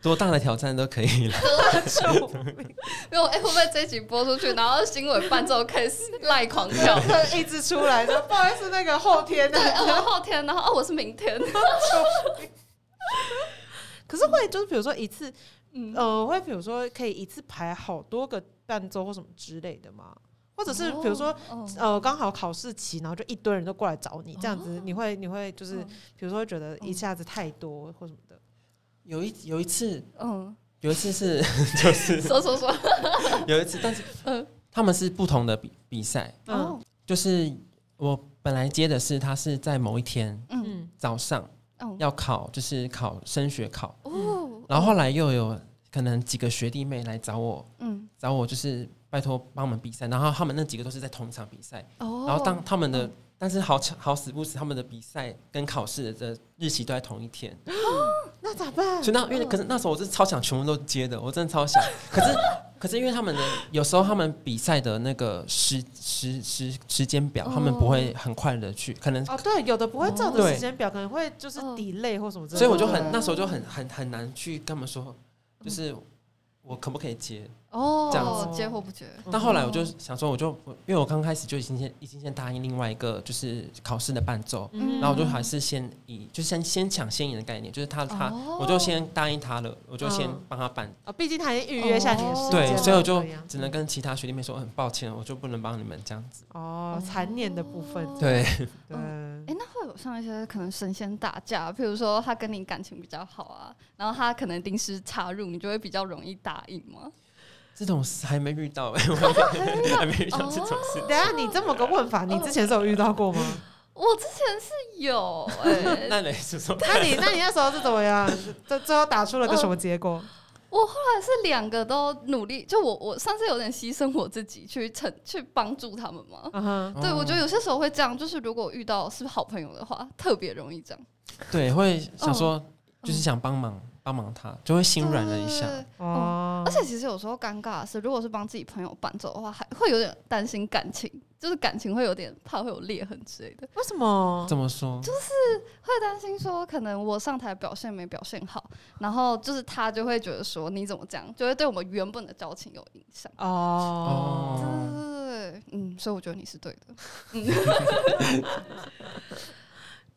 多大的挑战都可以了。没有哎，会不会这集播出去，然后新伟伴奏开始赖狂跳，一直出来的？不好意思，那个后天，对，后天，然后哦，我是明天。可是会就是比如说一次，嗯呃，会比如说可以一次排好多个伴奏或什么之类的吗？或者是比如说，呃，刚好考试期，然后就一堆人都过来找你，这样子，你会你会就是，比如说觉得一下子太多或什么的。有一有一次，嗯，有一次是 就是说说说，有一次，但是 嗯，他们是不同的比比赛，嗯，就是我本来接的是他是在某一天，嗯，早上要考，就是考升学考，哦，然后后来又有可能几个学弟妹来找我，嗯，找我就是。拜托帮我们比赛，然后他们那几个都是在同一场比赛，然后当他们的，但是好巧好死不死，他们的比赛跟考试的日期都在同一天，那咋办？所以那因为可是那时候我是超想全部都接的，我真的超想，可是 可是因为他们的有时候他们比赛的那个时时时时间表，他们不会很快的去，可能哦对，有的不会照着时间表，可能会就是 delay 或什么，所以我就很那时候就很很很难去跟他们说，就是我可不可以接？哦，这样子接或不接？但后来我就想说，我就因为我刚开始就已经先已经先答应另外一个就是考试的伴奏，然后我就还是先以就先先抢先赢的概念，就是他他我就先答应他了，我就先帮他办哦，毕竟他已经预约下你的时间，对，所以我就只能跟其他学弟妹说很抱歉，我就不能帮你们这样子。哦，残念的部分，对对。哎，那会有像一些可能神仙打架，譬如说他跟你感情比较好啊，然后他可能临时插入，你就会比较容易答应吗？这种事还没遇到哎，还没遇到这种事。等下你这么个问法，你之前是有遇到过吗？我之前是有哎，那你是说？那你那你那时候是怎么样？最最后打出了个什么结果？我后来是两个都努力，就我我上次有点牺牲我自己去成去帮助他们嘛。对，我觉得有些时候会这样，就是如果遇到是好朋友的话，特别容易这样。对，会想说就是想帮忙。帮忙他就会心软了一下哦，而且其实有时候尴尬的是，如果是帮自己朋友伴奏的话，还会有点担心感情，就是感情会有点怕会有裂痕之类的。为什么？怎么说？就是会担心说，可能我上台表现没表现好，然后就是他就会觉得说你怎么这样，就会对我们原本的交情有影响。哦，对对对，嗯，所以我觉得你是对的。嗯。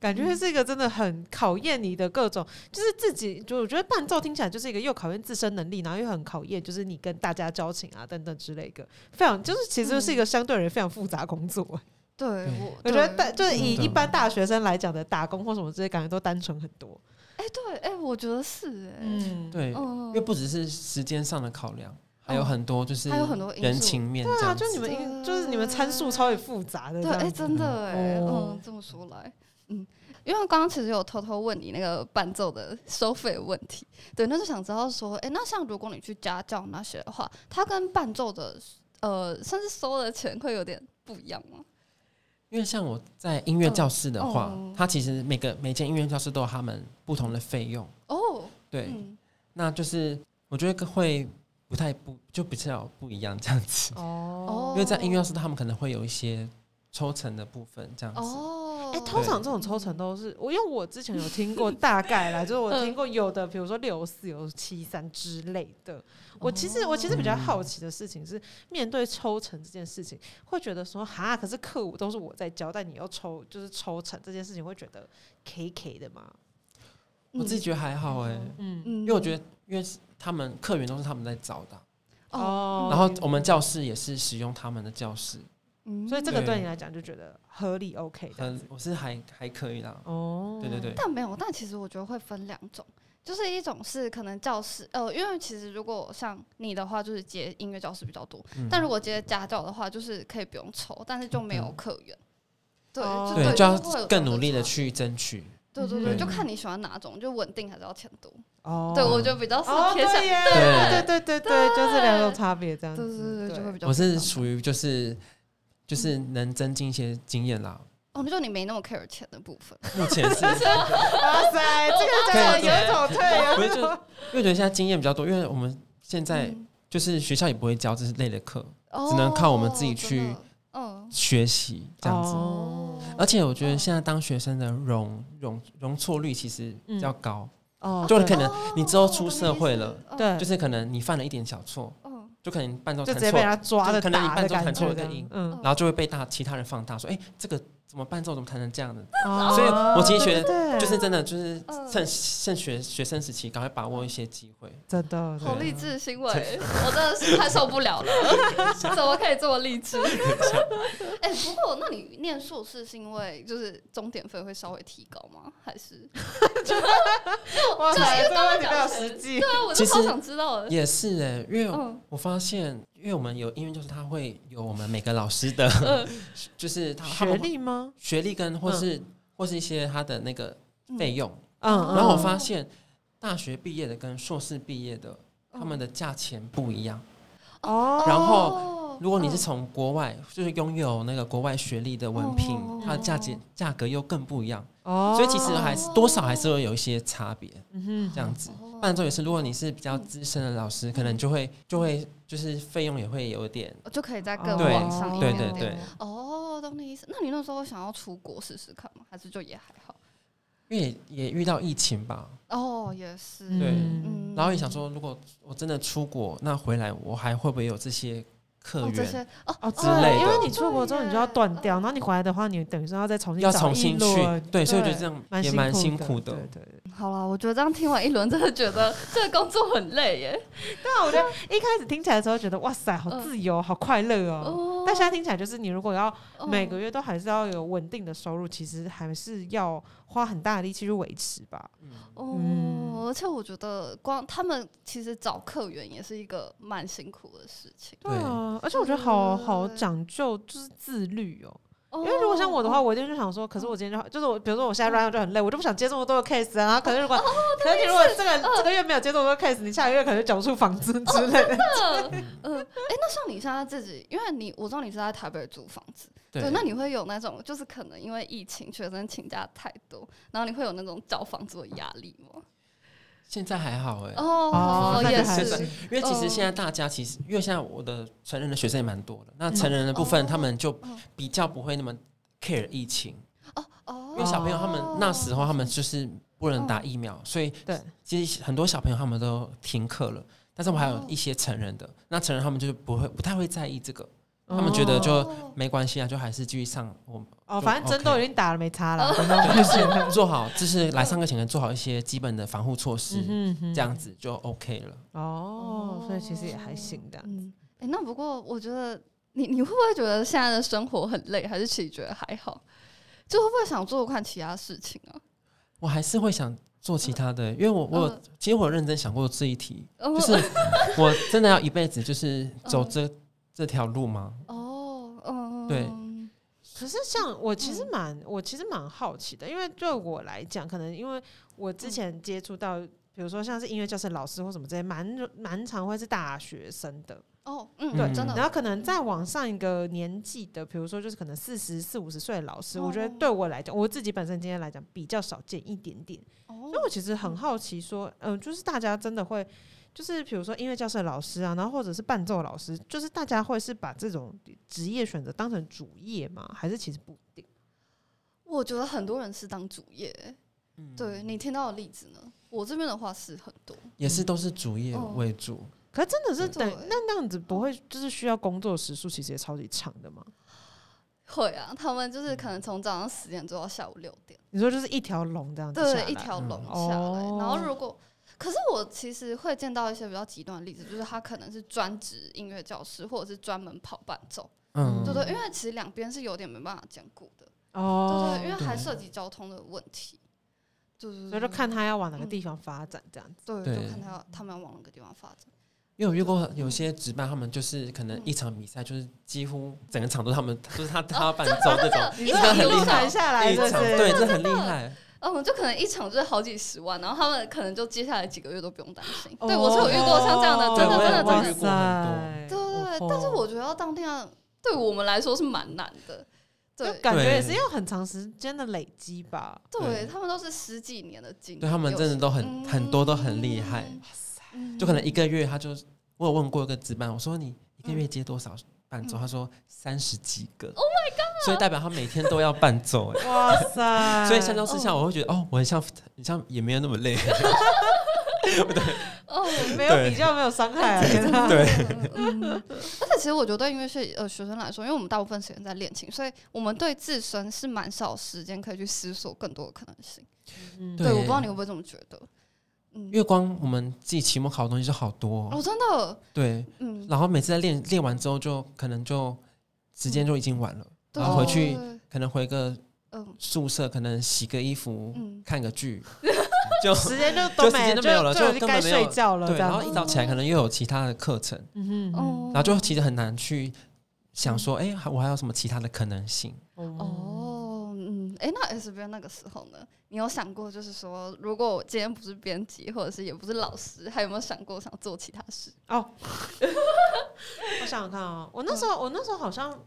感觉是一个真的很考验你的各种，就是自己就我觉得伴奏听起来就是一个又考验自身能力，然后又很考验就是你跟大家交情啊等等之类的，非常就是其实是一个相对人非常复杂工作。对，我我觉得大就是以一般大学生来讲的打工或什么这些，感觉都单纯很多。哎，对，哎，我觉得是，哎，嗯，对，因为不只是时间上的考量，还有很多就是还有很多人情面，对啊，就你们就是你们参数超级复杂的，对，哎，真的，哎，嗯，这么说来，嗯，因为刚刚其实有偷偷问你那个伴奏的收费问题，对，那就想知道说，哎，那像如果你去家教那些的话，它跟伴奏的，呃，甚至收的钱会有点不一样吗？因为像我在音乐教室的话，它其实每个每间音乐教室都有他们不同的费用哦。对，那就是我觉得会不太不就比较不一样这样子哦。因为在音乐教室，他们可能会有一些抽成的部分这样子哦。哎，通常这种抽成都是我，因为我之前有听过大概啦，就是我听过有的，比如说六四有七三之类的。我其实我其实比较好奇的事情是，面对抽成这件事情，会觉得说哈，可是课务都是我在教，但，你要抽就是抽成这件事情，会觉得 K K 的吗？我自己觉得还好哎，嗯。嗯，因为我觉得因为他们客源都是他们在找的哦，然后我们教室也是使用他们的教室，嗯，所以这个对你来讲就觉得合理 OK 的，我是还还可以啦哦，对对对，但没有，但其实我觉得会分两种。就是一种是可能教室，呃，因为其实如果像你的话，就是接音乐教室比较多，但如果接家教的话，就是可以不用抽，但是就没有客源。对，对，就要更努力的去争取。对对对，就看你喜欢哪种，就稳定还是要钱多。哦，对我就比较是偏向，对对对对对，就是两种差别这样子。对对对，就会比较。我是属于就是就是能增进一些经验啦。哦，就你没那么 care 钱的部分。目前是，哇塞，这个真的有一种退啊。不是，就因为觉得现在经验比较多，因为我们现在就是学校也不会教这类的课，只能靠我们自己去学习这样子。而且我觉得现在当学生的容容容错率其实比较高。哦，就可能你之后出社会了，对，就是可能你犯了一点小错，就可能伴奏弹错，就可能你伴奏弹错了个音，嗯，然后就会被大其他人放大说，哎，这个。怎么伴奏？怎么弹成这样的？所以，我其实觉得，就是真的，就是趁趁学学生时期，赶快把握一些机会。真的，好励志行为，我真的是太受不了了。怎么可以这么励志？哎，不过，那你念硕士是因为就是终点费会稍微提高吗？还是？哇塞，这个问题比较实际。对啊，我就好想知道的。也是哎，因为我发现。因为我们有音乐，就是他会有我们每个老师的，就是他学历吗？学历跟或是或是一些他的那个费用。嗯，然后我发现大学毕业的跟硕士毕业的，他们的价钱不一样。哦。然后如果你是从国外，就是拥有那个国外学历的文凭，它的价钱价格又更不一样。哦。所以其实还是多少还是会有一些差别。嗯哼，这样子。伴奏也是，如果你是比较资深的老师，可能就会就会就是费用也会有点，就可以在更往上一点点。对对对。哦，懂你意思。那你那时候想要出国试试看吗？还是就也还好？因为也遇到疫情吧。哦，也是。对。然后也想说，如果我真的出国，那回来我还会不会有这些？客源哦哦之类的，因为你出国之后你就要断掉，然后你回来的话，你等于说要再重新要重新去，对，所以我觉得这样也蛮辛苦的。对对，好了，我觉得这样听完一轮，真的觉得 这个工作很累耶。对啊，我觉得一开始听起来的时候觉得哇塞，好自由，好快乐哦。但现在听起来就是，你如果要每个月都还是要有稳定的收入，其实还是要。花很大的力气去维持吧。哦，而且我觉得光他们其实找客源也是一个蛮辛苦的事情。对啊，而且我觉得好好讲究，就是自律哦。因为如果像我的话，我一定就想说，可是我今天就就是我，比如说我现在 run 就很累，我就不想接这么多的 case 啊。可是如果，可是你如果这个这个月没有接这么多 case，你下个月可能缴不出房租之类的。嗯，哎，那像你现在自己，因为你我知道你是在台北租房子。对，那你会有那种，就是可能因为疫情，学生请假太多，然后你会有那种找房子的压力吗？现在还好哎，哦，也是，因为其实现在大家其实，因为现在我的成人的学生也蛮多的，那成人的部分他们就比较不会那么 care 疫情。哦哦，因为小朋友他们那时候他们就是不能打疫苗，所以对，其实很多小朋友他们都停课了，但是我还有一些成人的，那成人他们就是不会不太会在意这个。他们觉得就没关系啊，就还是继续上我哦，反正针都已经打了，没差了。就是做好就是来上课前做好一些基本的防护措施，这样子就 OK 了。哦，所以其实也还行的。哎，那不过我觉得你你会不会觉得现在的生活很累，还是其实觉得还好？就会不会想做看其他事情啊？我还是会想做其他的，因为我我其实我认真想过这一题，就是我真的要一辈子就是走这这条路吗？哦，嗯，对。可是像我其实蛮我其实蛮好奇的，因为对我来讲，可能因为我之前接触到，比如说像是音乐教室老师或什么这些，蛮蛮常会是大学生的。哦，嗯，对，真的。然后可能再往上一个年纪的，比如说就是可能四十四五十岁的老师，我觉得对我来讲，我自己本身今天来讲比较少见一点点。哦，那我其实很好奇，说，嗯，就是大家真的会，就是比如说音乐教室的老师啊，然后或者是伴奏老师，就是大家会是把这种职业选择当成主业吗？还是其实不一定？我觉得很多人是当主业。嗯，对你听到的例子呢？我这边的话是很多，也是都是主业为主。可真的是等那那样子不会就是需要工作时数其实也超级长的吗？会啊，他们就是可能从早上十点做到下午六点。你说就是一条龙这样子，对，一条龙下来。然后如果，可是我其实会见到一些比较极端的例子，就是他可能是专职音乐教师，或者是专门跑伴奏，嗯，对对，因为其实两边是有点没办法兼顾的，哦，对对，因为还涉及交通的问题，对对所以就看他要往哪个地方发展这样子，对，就看他要他们要往哪个地方发展。因为我遇过有些值班，他们就是可能一场比赛，就是几乎整个场都他们，就是他 他要伴奏这种，一场很厉害下来，对，这很厉害。嗯，就可能一场就是好几十万，然后他们可能就接下来几个月都不用担心。对我是有遇过像这样的，真的真的真的，对对对。但是我觉得要当这样，对我们来说是蛮难的，对，感觉也是要很长时间的累积吧。对他们都是十几年的经验，对他们真的都很很多都很厉害。就可能一个月，他就我有问过一个值班，我说你一个月接多少伴奏？他说三十几个。Oh my！所以代表他每天都要伴奏。哇塞！所以相较之下，我会觉得哦，我很像，你像也没有那么累。对 哦，没有比较，没有伤害。对。嗯而且其实我觉得，因为是呃学生来说，因为我们大部分时间在练琴，所以我们对自身是蛮少时间可以去思索更多的可能性。嗯对，我不知道你会不会这么觉得。因为光我们自己期末考的东西就好多哦，真的。对，嗯，然后每次在练练完之后，就可能就时间就已经晚了，然后回去可能回个宿舍，可能洗个衣服，看个剧，就时间就就时间都没有了，就该睡觉了。对，然后一早起来可能又有其他的课程，嗯哼，然后就其实很难去想说，哎，我还有什么其他的可能性？哦。嗯，哎，那 S B 那个时候呢？你有想过，就是说，如果我今天不是编辑，或者是也不是老师，还有没有想过想做其他事？哦，我想想看啊，我那时候，我那时候好像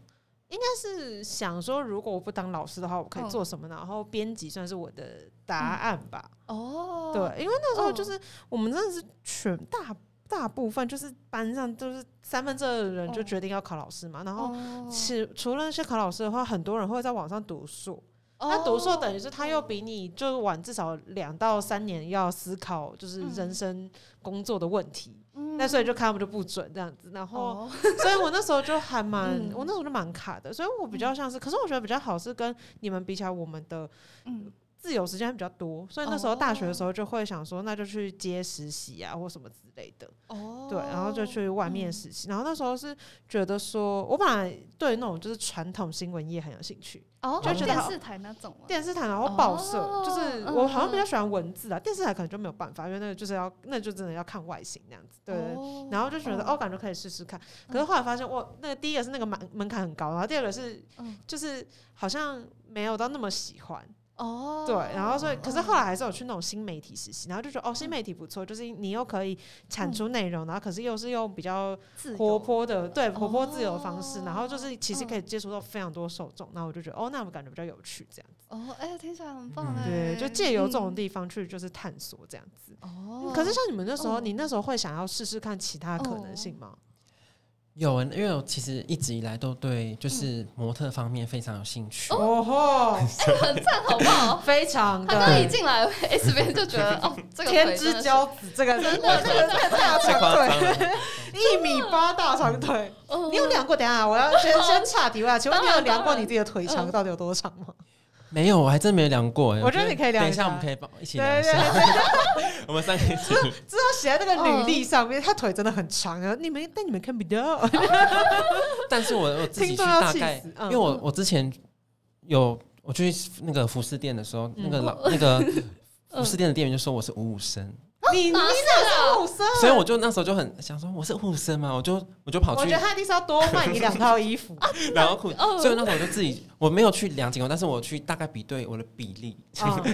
应该是想说，如果我不当老师的话，我可以做什么？然后编辑算是我的答案吧。哦，对，因为那时候就是我们真的是全大。大部分就是班上都是三分之二的人就决定要考老师嘛，然后其除了那些考老师的话，很多人会在网上读书。那读书等于是他又比你就晚至少两到三年要思考就是人生工作的问题，那所以就看他们就不准这样子。然后，所以我那时候就还蛮，我那时候就蛮卡的。所以我比较像是，可是我觉得比较好是跟你们比起来，我们的嗯。自由时间比较多，所以那时候大学的时候就会想说，那就去接实习啊，或什么之类的。哦，对，然后就去外面实习。然后那时候是觉得说，我本来对那种就是传统新闻业很有兴趣。哦，就觉得电视台那种。电视台然后报社，就是我好像比较喜欢文字啊。电视台可能就没有办法，因为那个就是要，那就真的要看外形那样子。对，然后就觉得哦，感觉可以试试看。可是后来发现，哇，那个第一个是那个门门槛很高，然后第二个是，就是好像没有到那么喜欢。哦，对，然后所以，可是后来还是有去那种新媒体实习，然后就觉得哦，新媒体不错，就是你又可以产出内容，然后可是又是用比较活泼的，对，活泼自由的方式，然后就是其实可以接触到非常多受众，然后我就觉得哦，那我感觉比较有趣，这样子。哦，哎，听起来很棒哎。对，就借由这种地方去就是探索这样子。哦。可是像你们那时候，你那时候会想要试试看其他可能性吗？有，因为我其实一直以来都对就是模特方面非常有兴趣。哦吼，哎，很赞，好不好？非常。他刚一进来，S 边就觉得哦，这个天之骄子，这个真的，这个大长腿，一米八大长腿。你有量过？等下，我要先先岔题外，请问你有量过你自己的腿长到底有多长吗？没有，我还真没量过哎。我觉得你可以量一下，我们可以一起量一下。我们三个一起，知道写在那个履历上面，他腿真的很长啊。你们但你们看不到。但是我我自己去大概，因为我我之前有我去那个服饰店的时候，那个老那个 服饰店的店员就说我是五五身。你你哪是护生？所以我就那时候就很想说，我是护生嘛？我就我就跑去。我觉得他一定是要多换你两套衣服，然后裤。所以那时候我就自己，我没有去量体重，但是我去大概比对我的比例，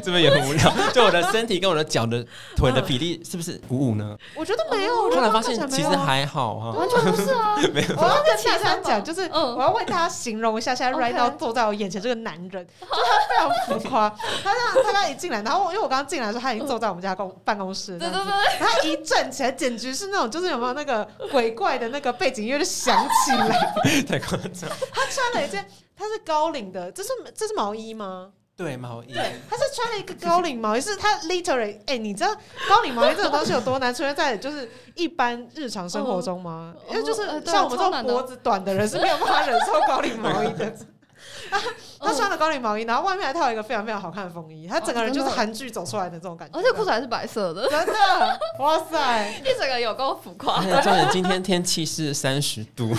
这边也很无聊。就我的身体跟我的脚的腿的比例是不是五五呢？我觉得没有，后来发现其实还好哈，完全不是啊。没有。我要跟大家讲，就是我要为大家形容一下，现在 right now 坐在我眼前这个男人，就他非常浮夸。他让他刚一进来，然后因为我刚刚进来的时候，他已经坐在我们家公办公室，对对对，然后。一站起来，简直是那种，就是有没有那个鬼怪的那个背景音乐就响起来，太夸张。他穿了一件，他是高领的，这是这是毛衣吗？对，毛衣。对，他是穿了一个高领毛衣，是他 literally，哎，你知道高领毛衣这种东西有多难出现在就是一般日常生活中吗？因为就是像我们这种脖子短的人是没有办法忍受高领毛衣的。他穿了高领毛衣，然后外面还套一个非常非常好看的风衣，他整个人就是韩剧走出来的这种感觉，而且裤子还是白色的，真的，哇塞，一整个有够浮夸。重点今天天气是三十度，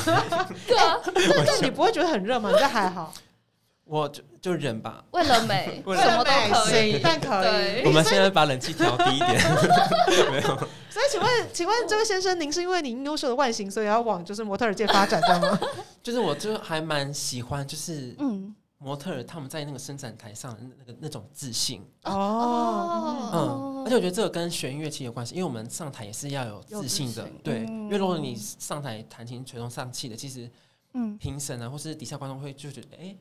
对啊，但你不会觉得很热吗？你这还好，我就就忍吧，为了美，什么都可以，但可以。我们现在把冷气调低一点，没有。所以，请问，请问这位先生，您是因为您优秀的外形，所以要往就是模特儿界发展的吗？就是我就还蛮喜欢，就是嗯。模特儿他们在那个伸展台上那个那种自信。哦，嗯，而且我觉得这个跟学音乐器有关系，因为我们上台也是要有自信的，对，因为如果你上台弹琴垂头丧气的，其实嗯，评审啊或是底下观众会就觉得哎，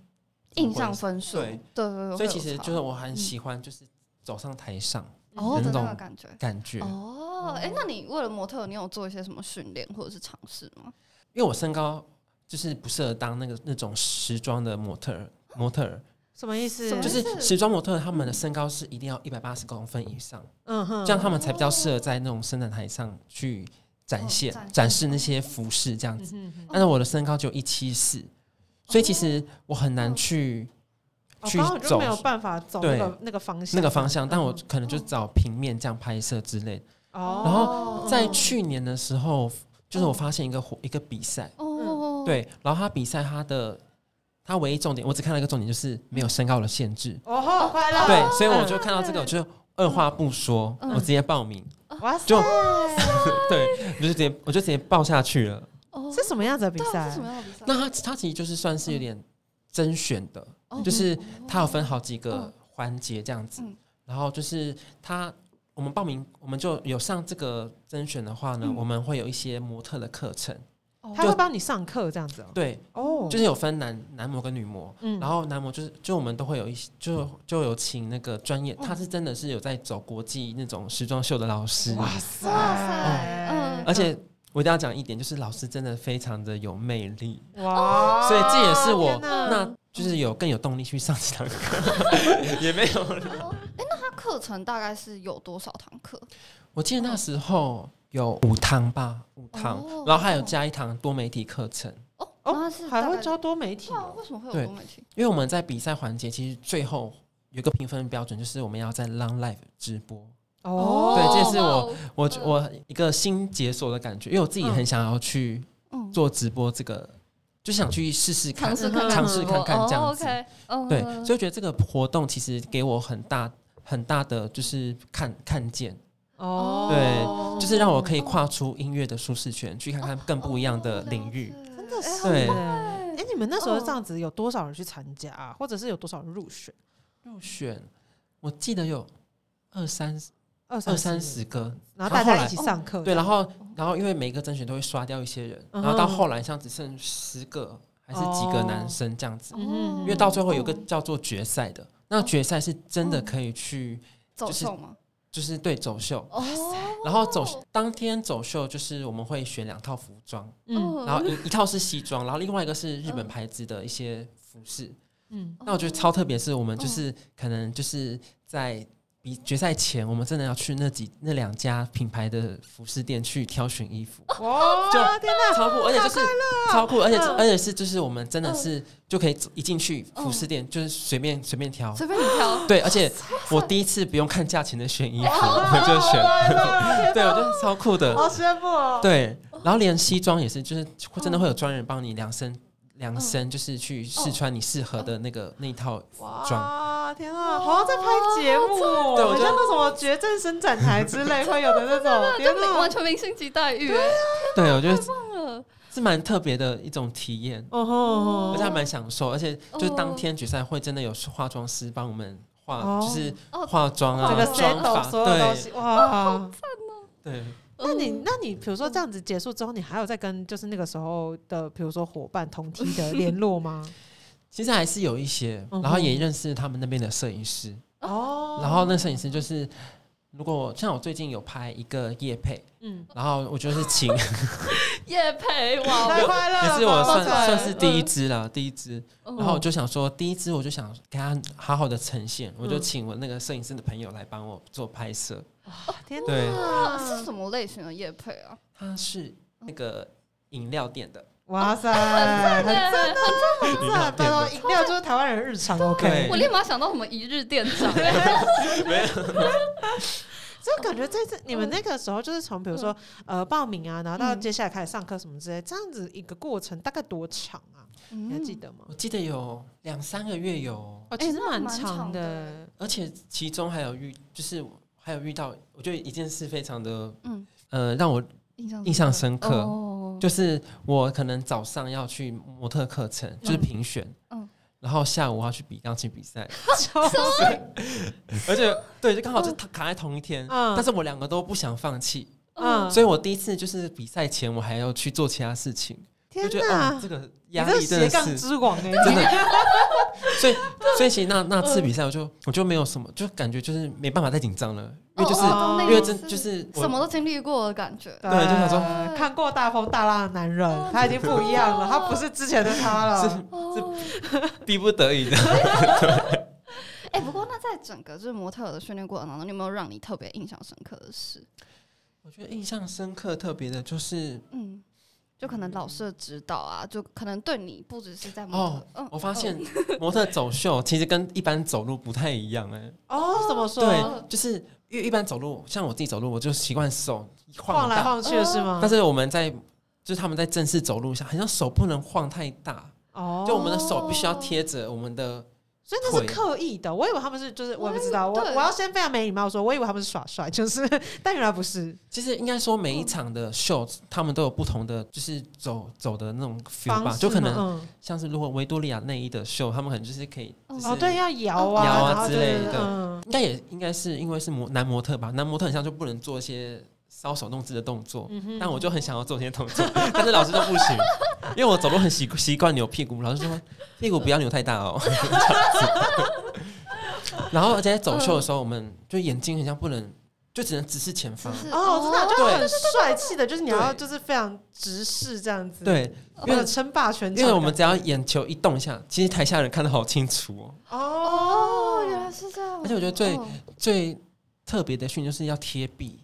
印象分数，对对对，所以其实就是我很喜欢就是走上台上哦那种感觉感觉哦，哎，那你为了模特，你有做一些什么训练或者是尝试吗？因为我身高就是不适合当那个那种时装的模特。模特 什么意思？就是时装模特，他们的身高是一定要一百八十公分以上，嗯哼，这样他们才比较适合在那种伸展台上去展现、展示那些服饰这样子。但是我的身高只有一七四，所以其实我很难去去走，没有办法走那个那个方向，那个方向。但我可能就找平面这样拍摄之类。哦，然后在去年的时候，就是我发现一个一个比赛，哦，对，然后他比赛他的。他唯一重点，我只看到一个重点，就是没有身高的限制。哦，快乐！对，所以我就看到这个，我就二话不说，我直接报名。哇塞！就 对，我就直接，我就直接报下去了。是什么样子的比赛？什么样的比赛？那他他其实就是算是有点甄选的，就是他有分好几个环节这样子。然后就是他，我们报名，我们就有上这个甄选的话呢，我们会有一些模特的课程。他会帮你上课这样子哦。对，哦，就是有分男男模跟女模，嗯，然后男模就是就我们都会有一些，就就有请那个专业，他是真的是有在走国际那种时装秀的老师。哇塞，嗯，而且我一定要讲一点，就是老师真的非常的有魅力哇，所以这也是我那就是有更有动力去上这堂课，也没有。哎，那他课程大概是有多少堂课？我记得那时候。有五堂吧，五堂，然后还有加一堂多媒体课程。哦哦，还会教多媒体？为什么会有多媒体？因为我们在比赛环节，其实最后有一个评分标准，就是我们要在 Long Live 直播。哦，对，这是我我我一个新解锁的感觉，因为我自己很想要去做直播，这个就想去试试看，尝试看看这样子。对，所以我觉得这个活动其实给我很大很大的就是看看见。哦，对，就是让我可以跨出音乐的舒适圈，去看看更不一样的领域。真的是，对。哎，你们那时候这样子，有多少人去参加，或者是有多少人入选？入选，我记得有二三二二三十个，然后大家一起上课。对，然后然后因为每一个甄选都会刷掉一些人，然后到后来像只剩十个还是几个男生这样子。嗯，因为到最后有个叫做决赛的，那决赛是真的可以去走秀吗？就是对走秀，然后走当天走秀就是我们会选两套服装，嗯，然后一一套是西装，然后另外一个是日本牌子的一些服饰，嗯，那我觉得超特别，是我们就是可能就是在比决赛前，我们真的要去那几那两家品牌的服饰店去挑选衣服。哇！就天哪，超酷！而且就是超酷，而且而且是就是我们真的是就可以一进去服饰店，就是随便随便挑，随便挑。对，而且我第一次不用看价钱的选衣服，我就选。对，我觉得超酷的，好羡慕哦。对，然后连西装也是，就是会真的会有专人帮你量身。量身就是去试穿你适合的那个那一套装。天啊，好像在拍节目，对，好像那什么绝症伸展台之类 会有的那种，天哪，完全明星级待遇。对，我觉得是蛮特别的一种体验，哦，而且还蛮享受，而且就是当天决赛会真的有化妆师帮我们化，就是化妆啊，妆法，对，哇，好赞哦，对。那你那你比如说这样子结束之后，你还有在跟就是那个时候的比如说伙伴同梯的联络吗？其实还是有一些，然后也认识他们那边的摄影师哦。然后那摄影师就是，如果像我最近有拍一个夜配，嗯，然后我就是请 夜配哇，太快乐，也是我算算是第一支了，第一支。然后我就想说，第一支我就想给他好好的呈现，我就请我那个摄影师的朋友来帮我做拍摄。天哪，是什么类型的夜配啊？它是那个饮料店的。哇塞，很赞，很赞，很赞！拜托，饮料就是台湾人日常。OK，我立马想到什么一日店长。没有，就感觉这次你们那个时候就是从比如说呃报名啊，然后到接下来开始上课什么之类，这样子一个过程大概多长啊？你还记得吗？我记得有两三个月有，哦，其实蛮长的，而且其中还有遇就是。还有遇到，我觉得一件事非常的，嗯，呃，让我印象印象深刻，就是我可能早上要去模特课程，就是评选，嗯，然后下午我要去比钢琴比赛，而且对，就刚好就卡在同一天，但是我两个都不想放弃，嗯，所以我第一次就是比赛前我还要去做其他事情。天哪，这个压力真的是之王哎，真的。所以，所以其实那那次比赛，我就我就没有什么，就感觉就是没办法再紧张了，因为就是因为真就是什么都经历过的感觉。对，就想说看过大风大浪的男人，他已经不一样了，他不是之前的他了，是逼不得已的。哎，不过那在整个就是模特的训练过程当中，有没有让你特别印象深刻的事？我觉得印象深刻特别的就是，嗯。就可能老师的指导啊，就可能对你不只是在模特。哦，我发现模特走秀其实跟一般走路不太一样哎。哦，怎么说？对，就是因为一般走路，像我自己走路，我就习惯手晃来晃去的是吗？但是我们在就是他们在正式走路下，好像手不能晃太大哦，就我们的手必须要贴着我们的。真的是刻意的，我以为他们是就是我也不知道，我我要先非常没礼貌说，我以为他们是耍帅，就是但原来不是。其实应该说每一场的秀，他们都有不同的就是走走的那种 feel 吧，就可能像是如果维多利亚内衣的秀，他们可能就是可以哦对，要摇啊摇啊之类的，应该也应该是因为是模男模特吧，男模特很像就不能做一些。搔手弄姿的动作，但我就很想要做这些动作，但是老师都不行，因为我走路很习习惯扭屁股，老师说屁股不要扭太大哦。然后而且在走秀的时候，我们就眼睛很像不能，就只能直视前方。哦，真的就很帅气的，就是你要就是非常直视这样子。对，为了称霸全场。因为我们只要眼球一动一下，其实台下人看得好清楚哦。哦，原来是这样。而且我觉得最最特别的训就是要贴壁。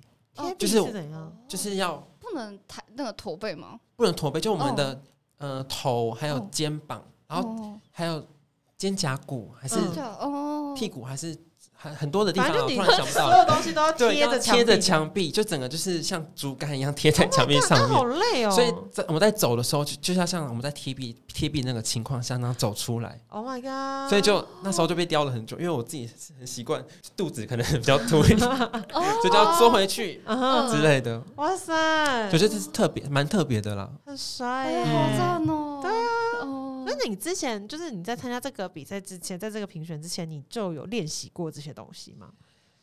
就是怎样？就是要不能抬那个驼背吗？不能驼背，就我们的呃头还有肩膀，然后还有肩胛骨，还是屁股，还是。很很多的地方，我突然想不到，所有东西都要贴着贴着墙壁，就整个就是像竹竿一样贴在墙壁上面，好累哦。所以在我们在走的时候，就就像像我们在贴壁贴壁那个情况下，然后走出来。Oh my god！所以就那时候就被叼了很久，因为我自己很习惯肚子可能比较凸一点，所以就要缩回去之类的。哇塞！我觉得这是特别蛮特别的啦，很帅，好赞哦。对啊，那你之前就是你在参加这个比赛之前，在这个评选之前，你就有练习过这些东西吗？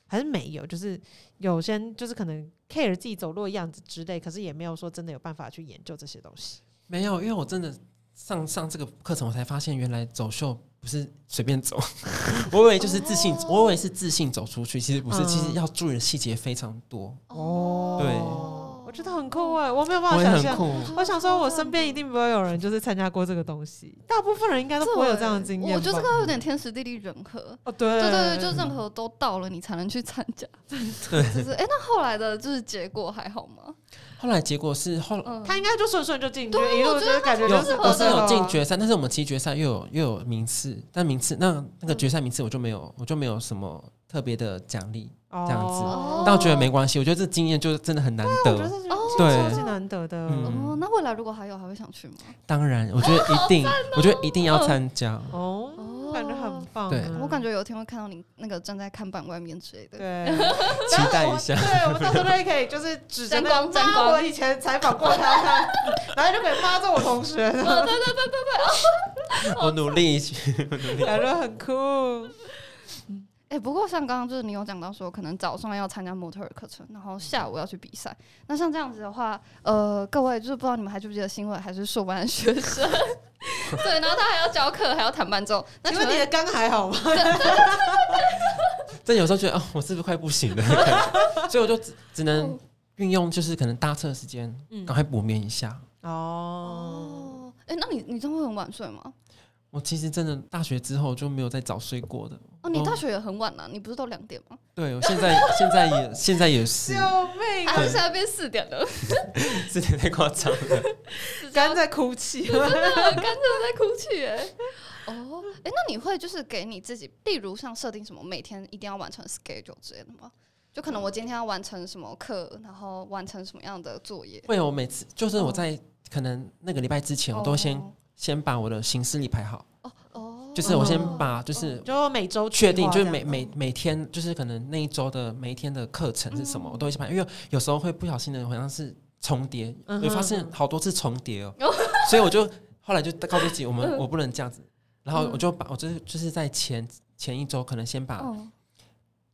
还是没有，就是有些就是可能 care 自己走路的样子之类，可是也没有说真的有办法去研究这些东西。没有，因为我真的上上这个课程，我才发现原来走秀不是随便走。我以为就是自信，我以为是自信走出去，其实不是，其实要注意的细节非常多。哦，对。觉得很酷哎，我没有办法想象。我想说，我身边一定不会有人就是参加过这个东西，大部分人应该都不会有这样的经验。我觉得这个有点天时地利人和。哦，对对对对，就任何都到了，你才能去参加。对，就是哎，那后来的就是结果还好吗？后来结果是后，他应该就顺顺就进，一路就是感觉就是我是有进决赛，但是我们其实决赛又有又有名次，但名次那那个决赛名次我就没有，我就没有什么特别的奖励这样子，但我觉得没关系，我觉得这经验就真的很难得，对，是难得的。哦，那未来如果还有，还会想去吗？当然，我觉得一定，我觉得一定要参加。哦。感觉很棒，对我感觉有一天会看到你那个站在看板外面之类的，对，期待一下。对，我们到时候就可以就是指着 光，光，我以前采访过他，然后就可以骂做我同学。对对对对对，我努力，感觉很酷。哎，不过像刚刚就是你有讲到说，可能早上要参加模特儿课程，然后下午要去比赛。那像这样子的话，呃，各位就是不知道你们还记不记得新闻，还是硕班学生？对，然后他还要教课，还要弹伴奏。那请问你的肝还好吗？这 有时候觉得哦，我是不是快不行了？所以我就只只能运用，就是可能搭车的时间，赶快补眠一下。哦，哎，那你你真会很晚睡吗？我其实真的大学之后就没有再早睡过的。哦，你大学也很晚了，你不是都两点吗？对，我现在 现在也现在也是。救命！现在变四点了。四点太夸张了。刚在哭泣，真的，干在哭泣哎。哦，哎，那你会就是给你自己，例如像设定什么每天一定要完成 schedule 之类的吗？就可能我今天要完成什么课，然后完成什么样的作业？会，我每次就是我在可能那个礼拜之前，我都先。先把我的行事历排好哦哦，就是我先把就是就每周确定，就是每每每天就是可能那一周的每一天的课程是什么，我都会先排，因为有时候会不小心的好像是重叠，会发现好多次重叠哦，所以我就后来就告诉自己，我们我不能这样子，然后我就把我就是就是在前前一周可能先把。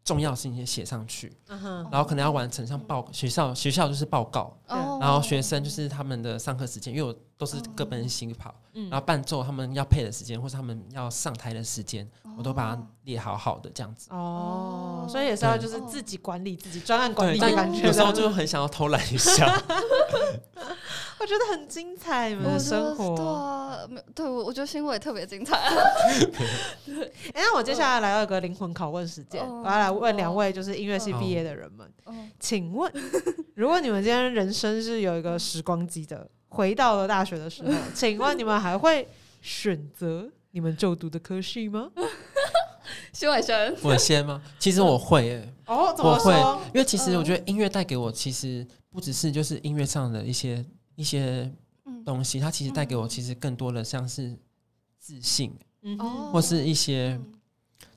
重要事情先写上去，然后可能要完成像报学校学校就是报告，然后学生就是他们的上课时间，因为我都是各奔西跑，然后伴奏他们要配的时间或者他们要上台的时间，我都把它列好好的这样子。哦，所以也是要就是自己管理自己专案管理的感觉，有时候就很想要偷懒一下。我觉得很精彩，你们的生活对啊，对我我觉得新闻也特别精彩。对，哎，那我接下来来到一个灵魂拷问时间，我要来问两位就是音乐系毕业的人们，请问，如果你们今天人生是有一个时光机的，回到了大学的时候，请问你们还会选择你们就读的科系吗？徐伟生，我先吗？其实我会，哎，哦，我会，因为其实我觉得音乐带给我，其实不只是就是音乐上的一些。一些东西，它其实带给我其实更多的像是自信，嗯，或是一些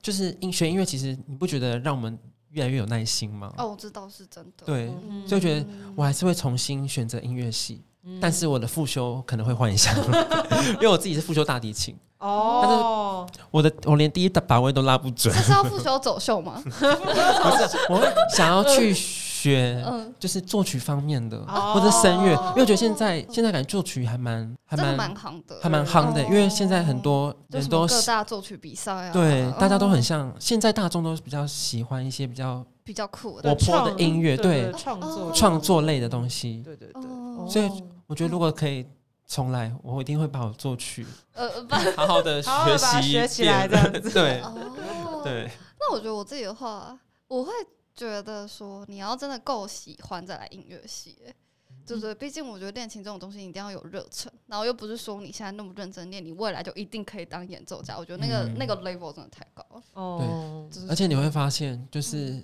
就是音学音乐，其实你不觉得让我们越来越有耐心吗？哦，我知道是真的。对，所以我觉得我还是会重新选择音乐系，但是我的复修可能会换一下，因为我自己是复修大提琴哦，但是我的我连第一把位都拉不准。这是要复修走秀吗？不是，我会想要去。学就是作曲方面的，或者声乐，因为我觉得现在现在感觉作曲还蛮还蛮蛮夯的，还蛮夯的。因为现在很多人都各大作曲比赛啊，对，大家都很像。现在大众都比较喜欢一些比较比较酷的、活泼的音乐，对创作创作类的东西，对对对。所以我觉得如果可以重来，我一定会把我作曲呃 好好的 学习学起来这样子。对对。那我觉得我自己的话，我会。觉得说你要真的够喜欢再来音乐系，对不对？毕竟我觉得练琴这种东西一定要有热忱，然后又不是说你现在那么认真练，你未来就一定可以当演奏家。我觉得那个那个 level 真的太高了。哦，对，而且你会发现，就是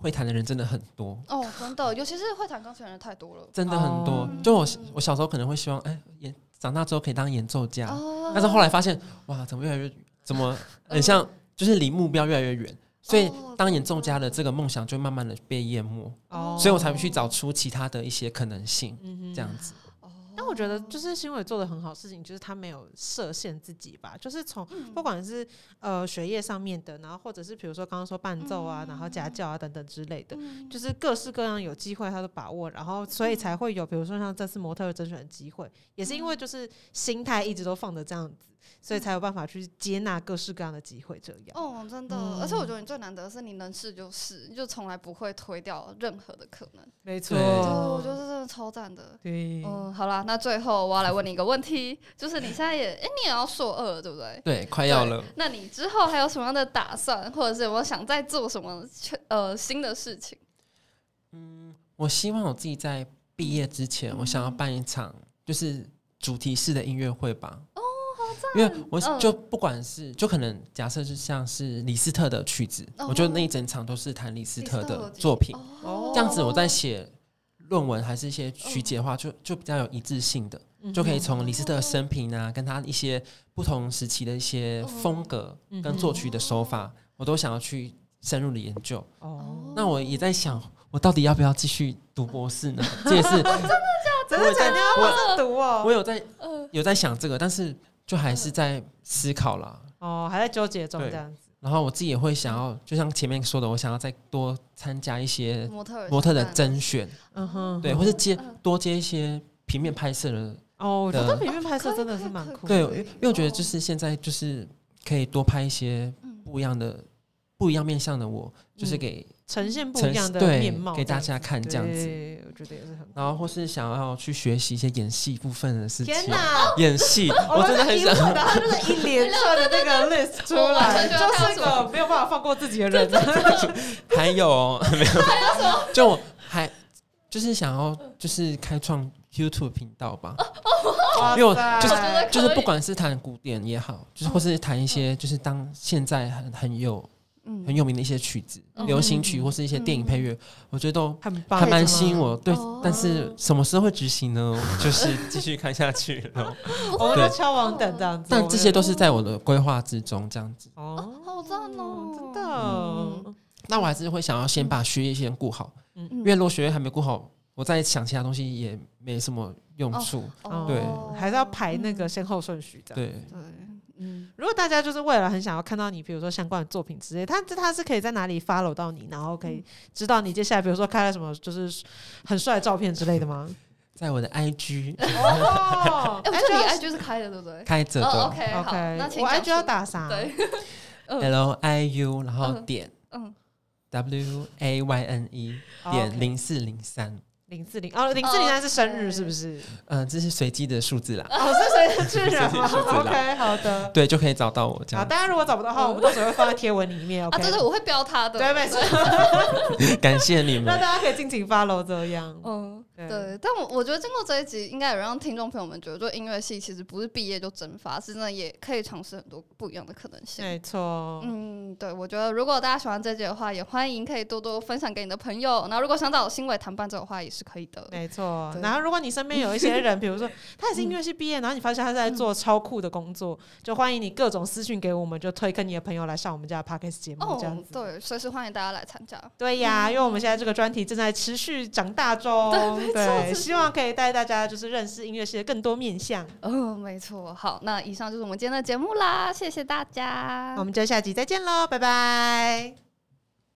会弹的人真的很多。哦，真的，尤其是会弹钢琴的人太多了，真的很多。就我我小时候可能会希望，哎，演长大之后可以当演奏家，但是后来发现，哇，怎么越来越怎么很像，就是离目标越来越远。所以，当演奏家的这个梦想就慢慢的被淹没，所以我才会去找出其他的一些可能性，这样子。但我觉得就是新伟做的很好事情，就是他没有设限自己吧，就是从不管是呃学业上面的，然后或者是比如说刚刚说伴奏啊，然后家教啊等等之类的，就是各式各样有机会他都把握，然后所以才会有比如说像这次模特甄选的机会，也是因为就是心态一直都放着这样子。所以才有办法去接纳各式各样的机会，这样。哦，真的，而且我觉得你最难得的是你能试就试，就从来不会推掉任何的可能。没错，我觉得真的超赞的。对，嗯，好啦，那最后我要来问你一个问题，就是你现在也，哎，你也要硕二对不对？对，快要了。那你之后还有什么样的打算，或者是有没有想再做什么呃新的事情？嗯，我希望我自己在毕业之前，我想要办一场就是主题式的音乐会吧。因为我就不管是就可能假设是像是李斯特的曲子，我觉得那一整场都是弹李斯特的作品，这样子我在写论文还是一些曲解的话，就就比较有一致性的，就可以从李斯特的生平啊，跟他一些不同时期的一些风格跟作曲的手法，我都想要去深入的研究。哦，那我也在想，我到底要不要继续读博士呢？这也是真的假的？真的假的？我读哦，我有在有在想这个，但是。就还是在思考了哦，还在纠结中这样子。然后我自己也会想要，就像前面说的，我想要再多参加一些模特模特的甄选，嗯哼，对，或是接多接一些平面拍摄的。哦，我觉得平面拍摄真的是蛮酷的。对，因为我觉得就是现在就是可以多拍一些不一样的、不一样面向的我，就是给。呈现不一样的面貌给大家看，这样子，我觉得也是很。然后或是想要去学习一些演戏部分的事情。天哪，演戏，我真的很想。他就是一连串的那个 list 出来，就是个没有办法放过自己的人。还有没有什么？就我还就是想要就是开创 YouTube 频道吧。因为我就是就是不管是谈古典也好，就是或是谈一些就是当现在很很有。很有名的一些曲子，流行曲或是一些电影配乐，我觉得都很还蛮吸引我。对，但是什么时候会执行呢？就是继续看下去了。我们在敲王等这样子，但这些都是在我的规划之中，这样子。哦，好赞哦，真的。那我还是会想要先把学业先顾好，因为如果学业还没顾好，我再想其他东西也没什么用处。对，还是要排那个先后顺序的。对对。嗯，如果大家就是为了很想要看到你，比如说相关的作品之类，他这他是可以在哪里 follow 到你，然后可以知道你接下来，比如说开了什么，就是很帅的照片之类的吗？在我的 IG 哦，哎，这里 IG 是开的，对不对？开着的。OK OK，那我 IG 要打啥？对，L I U，然后点嗯 W A Y N E 点零四零三。零四零哦，零四零三是生日是不是？嗯，这是随机的数字啦。哦，是随机的数字 OK，好的。对，就可以找到我这样。好大家如果找不到的话，我们到时候会放在贴文里面。啊，对对，我会标他的。对，没错。感谢你们。那大家可以尽情 follow 这样。嗯，对。但我我觉得经过这一集，应该有让听众朋友们觉得，就音乐系其实不是毕业就蒸发，是真的也可以尝试很多不一样的可能性。没错。嗯，对。我觉得如果大家喜欢这集的话，也欢迎可以多多分享给你的朋友。那如果想找新伟谈伴奏的话，也是可以的。没错。错，然后如果你身边有一些人，比如说 他也是音乐系毕业，然后你发现他在做超酷的工作，就欢迎你各种私讯给我们，就推跟你的朋友来上我们家的 podcast 节目，这样子。对，随时欢迎大家来参加。对呀，因为我们现在这个专题正在持续长大中，对，希望可以带大家就是认识音乐系的更多面向。哦，没错。好，那以上就是我们今天的节目啦，谢谢大家，我们就下集再见喽，拜拜。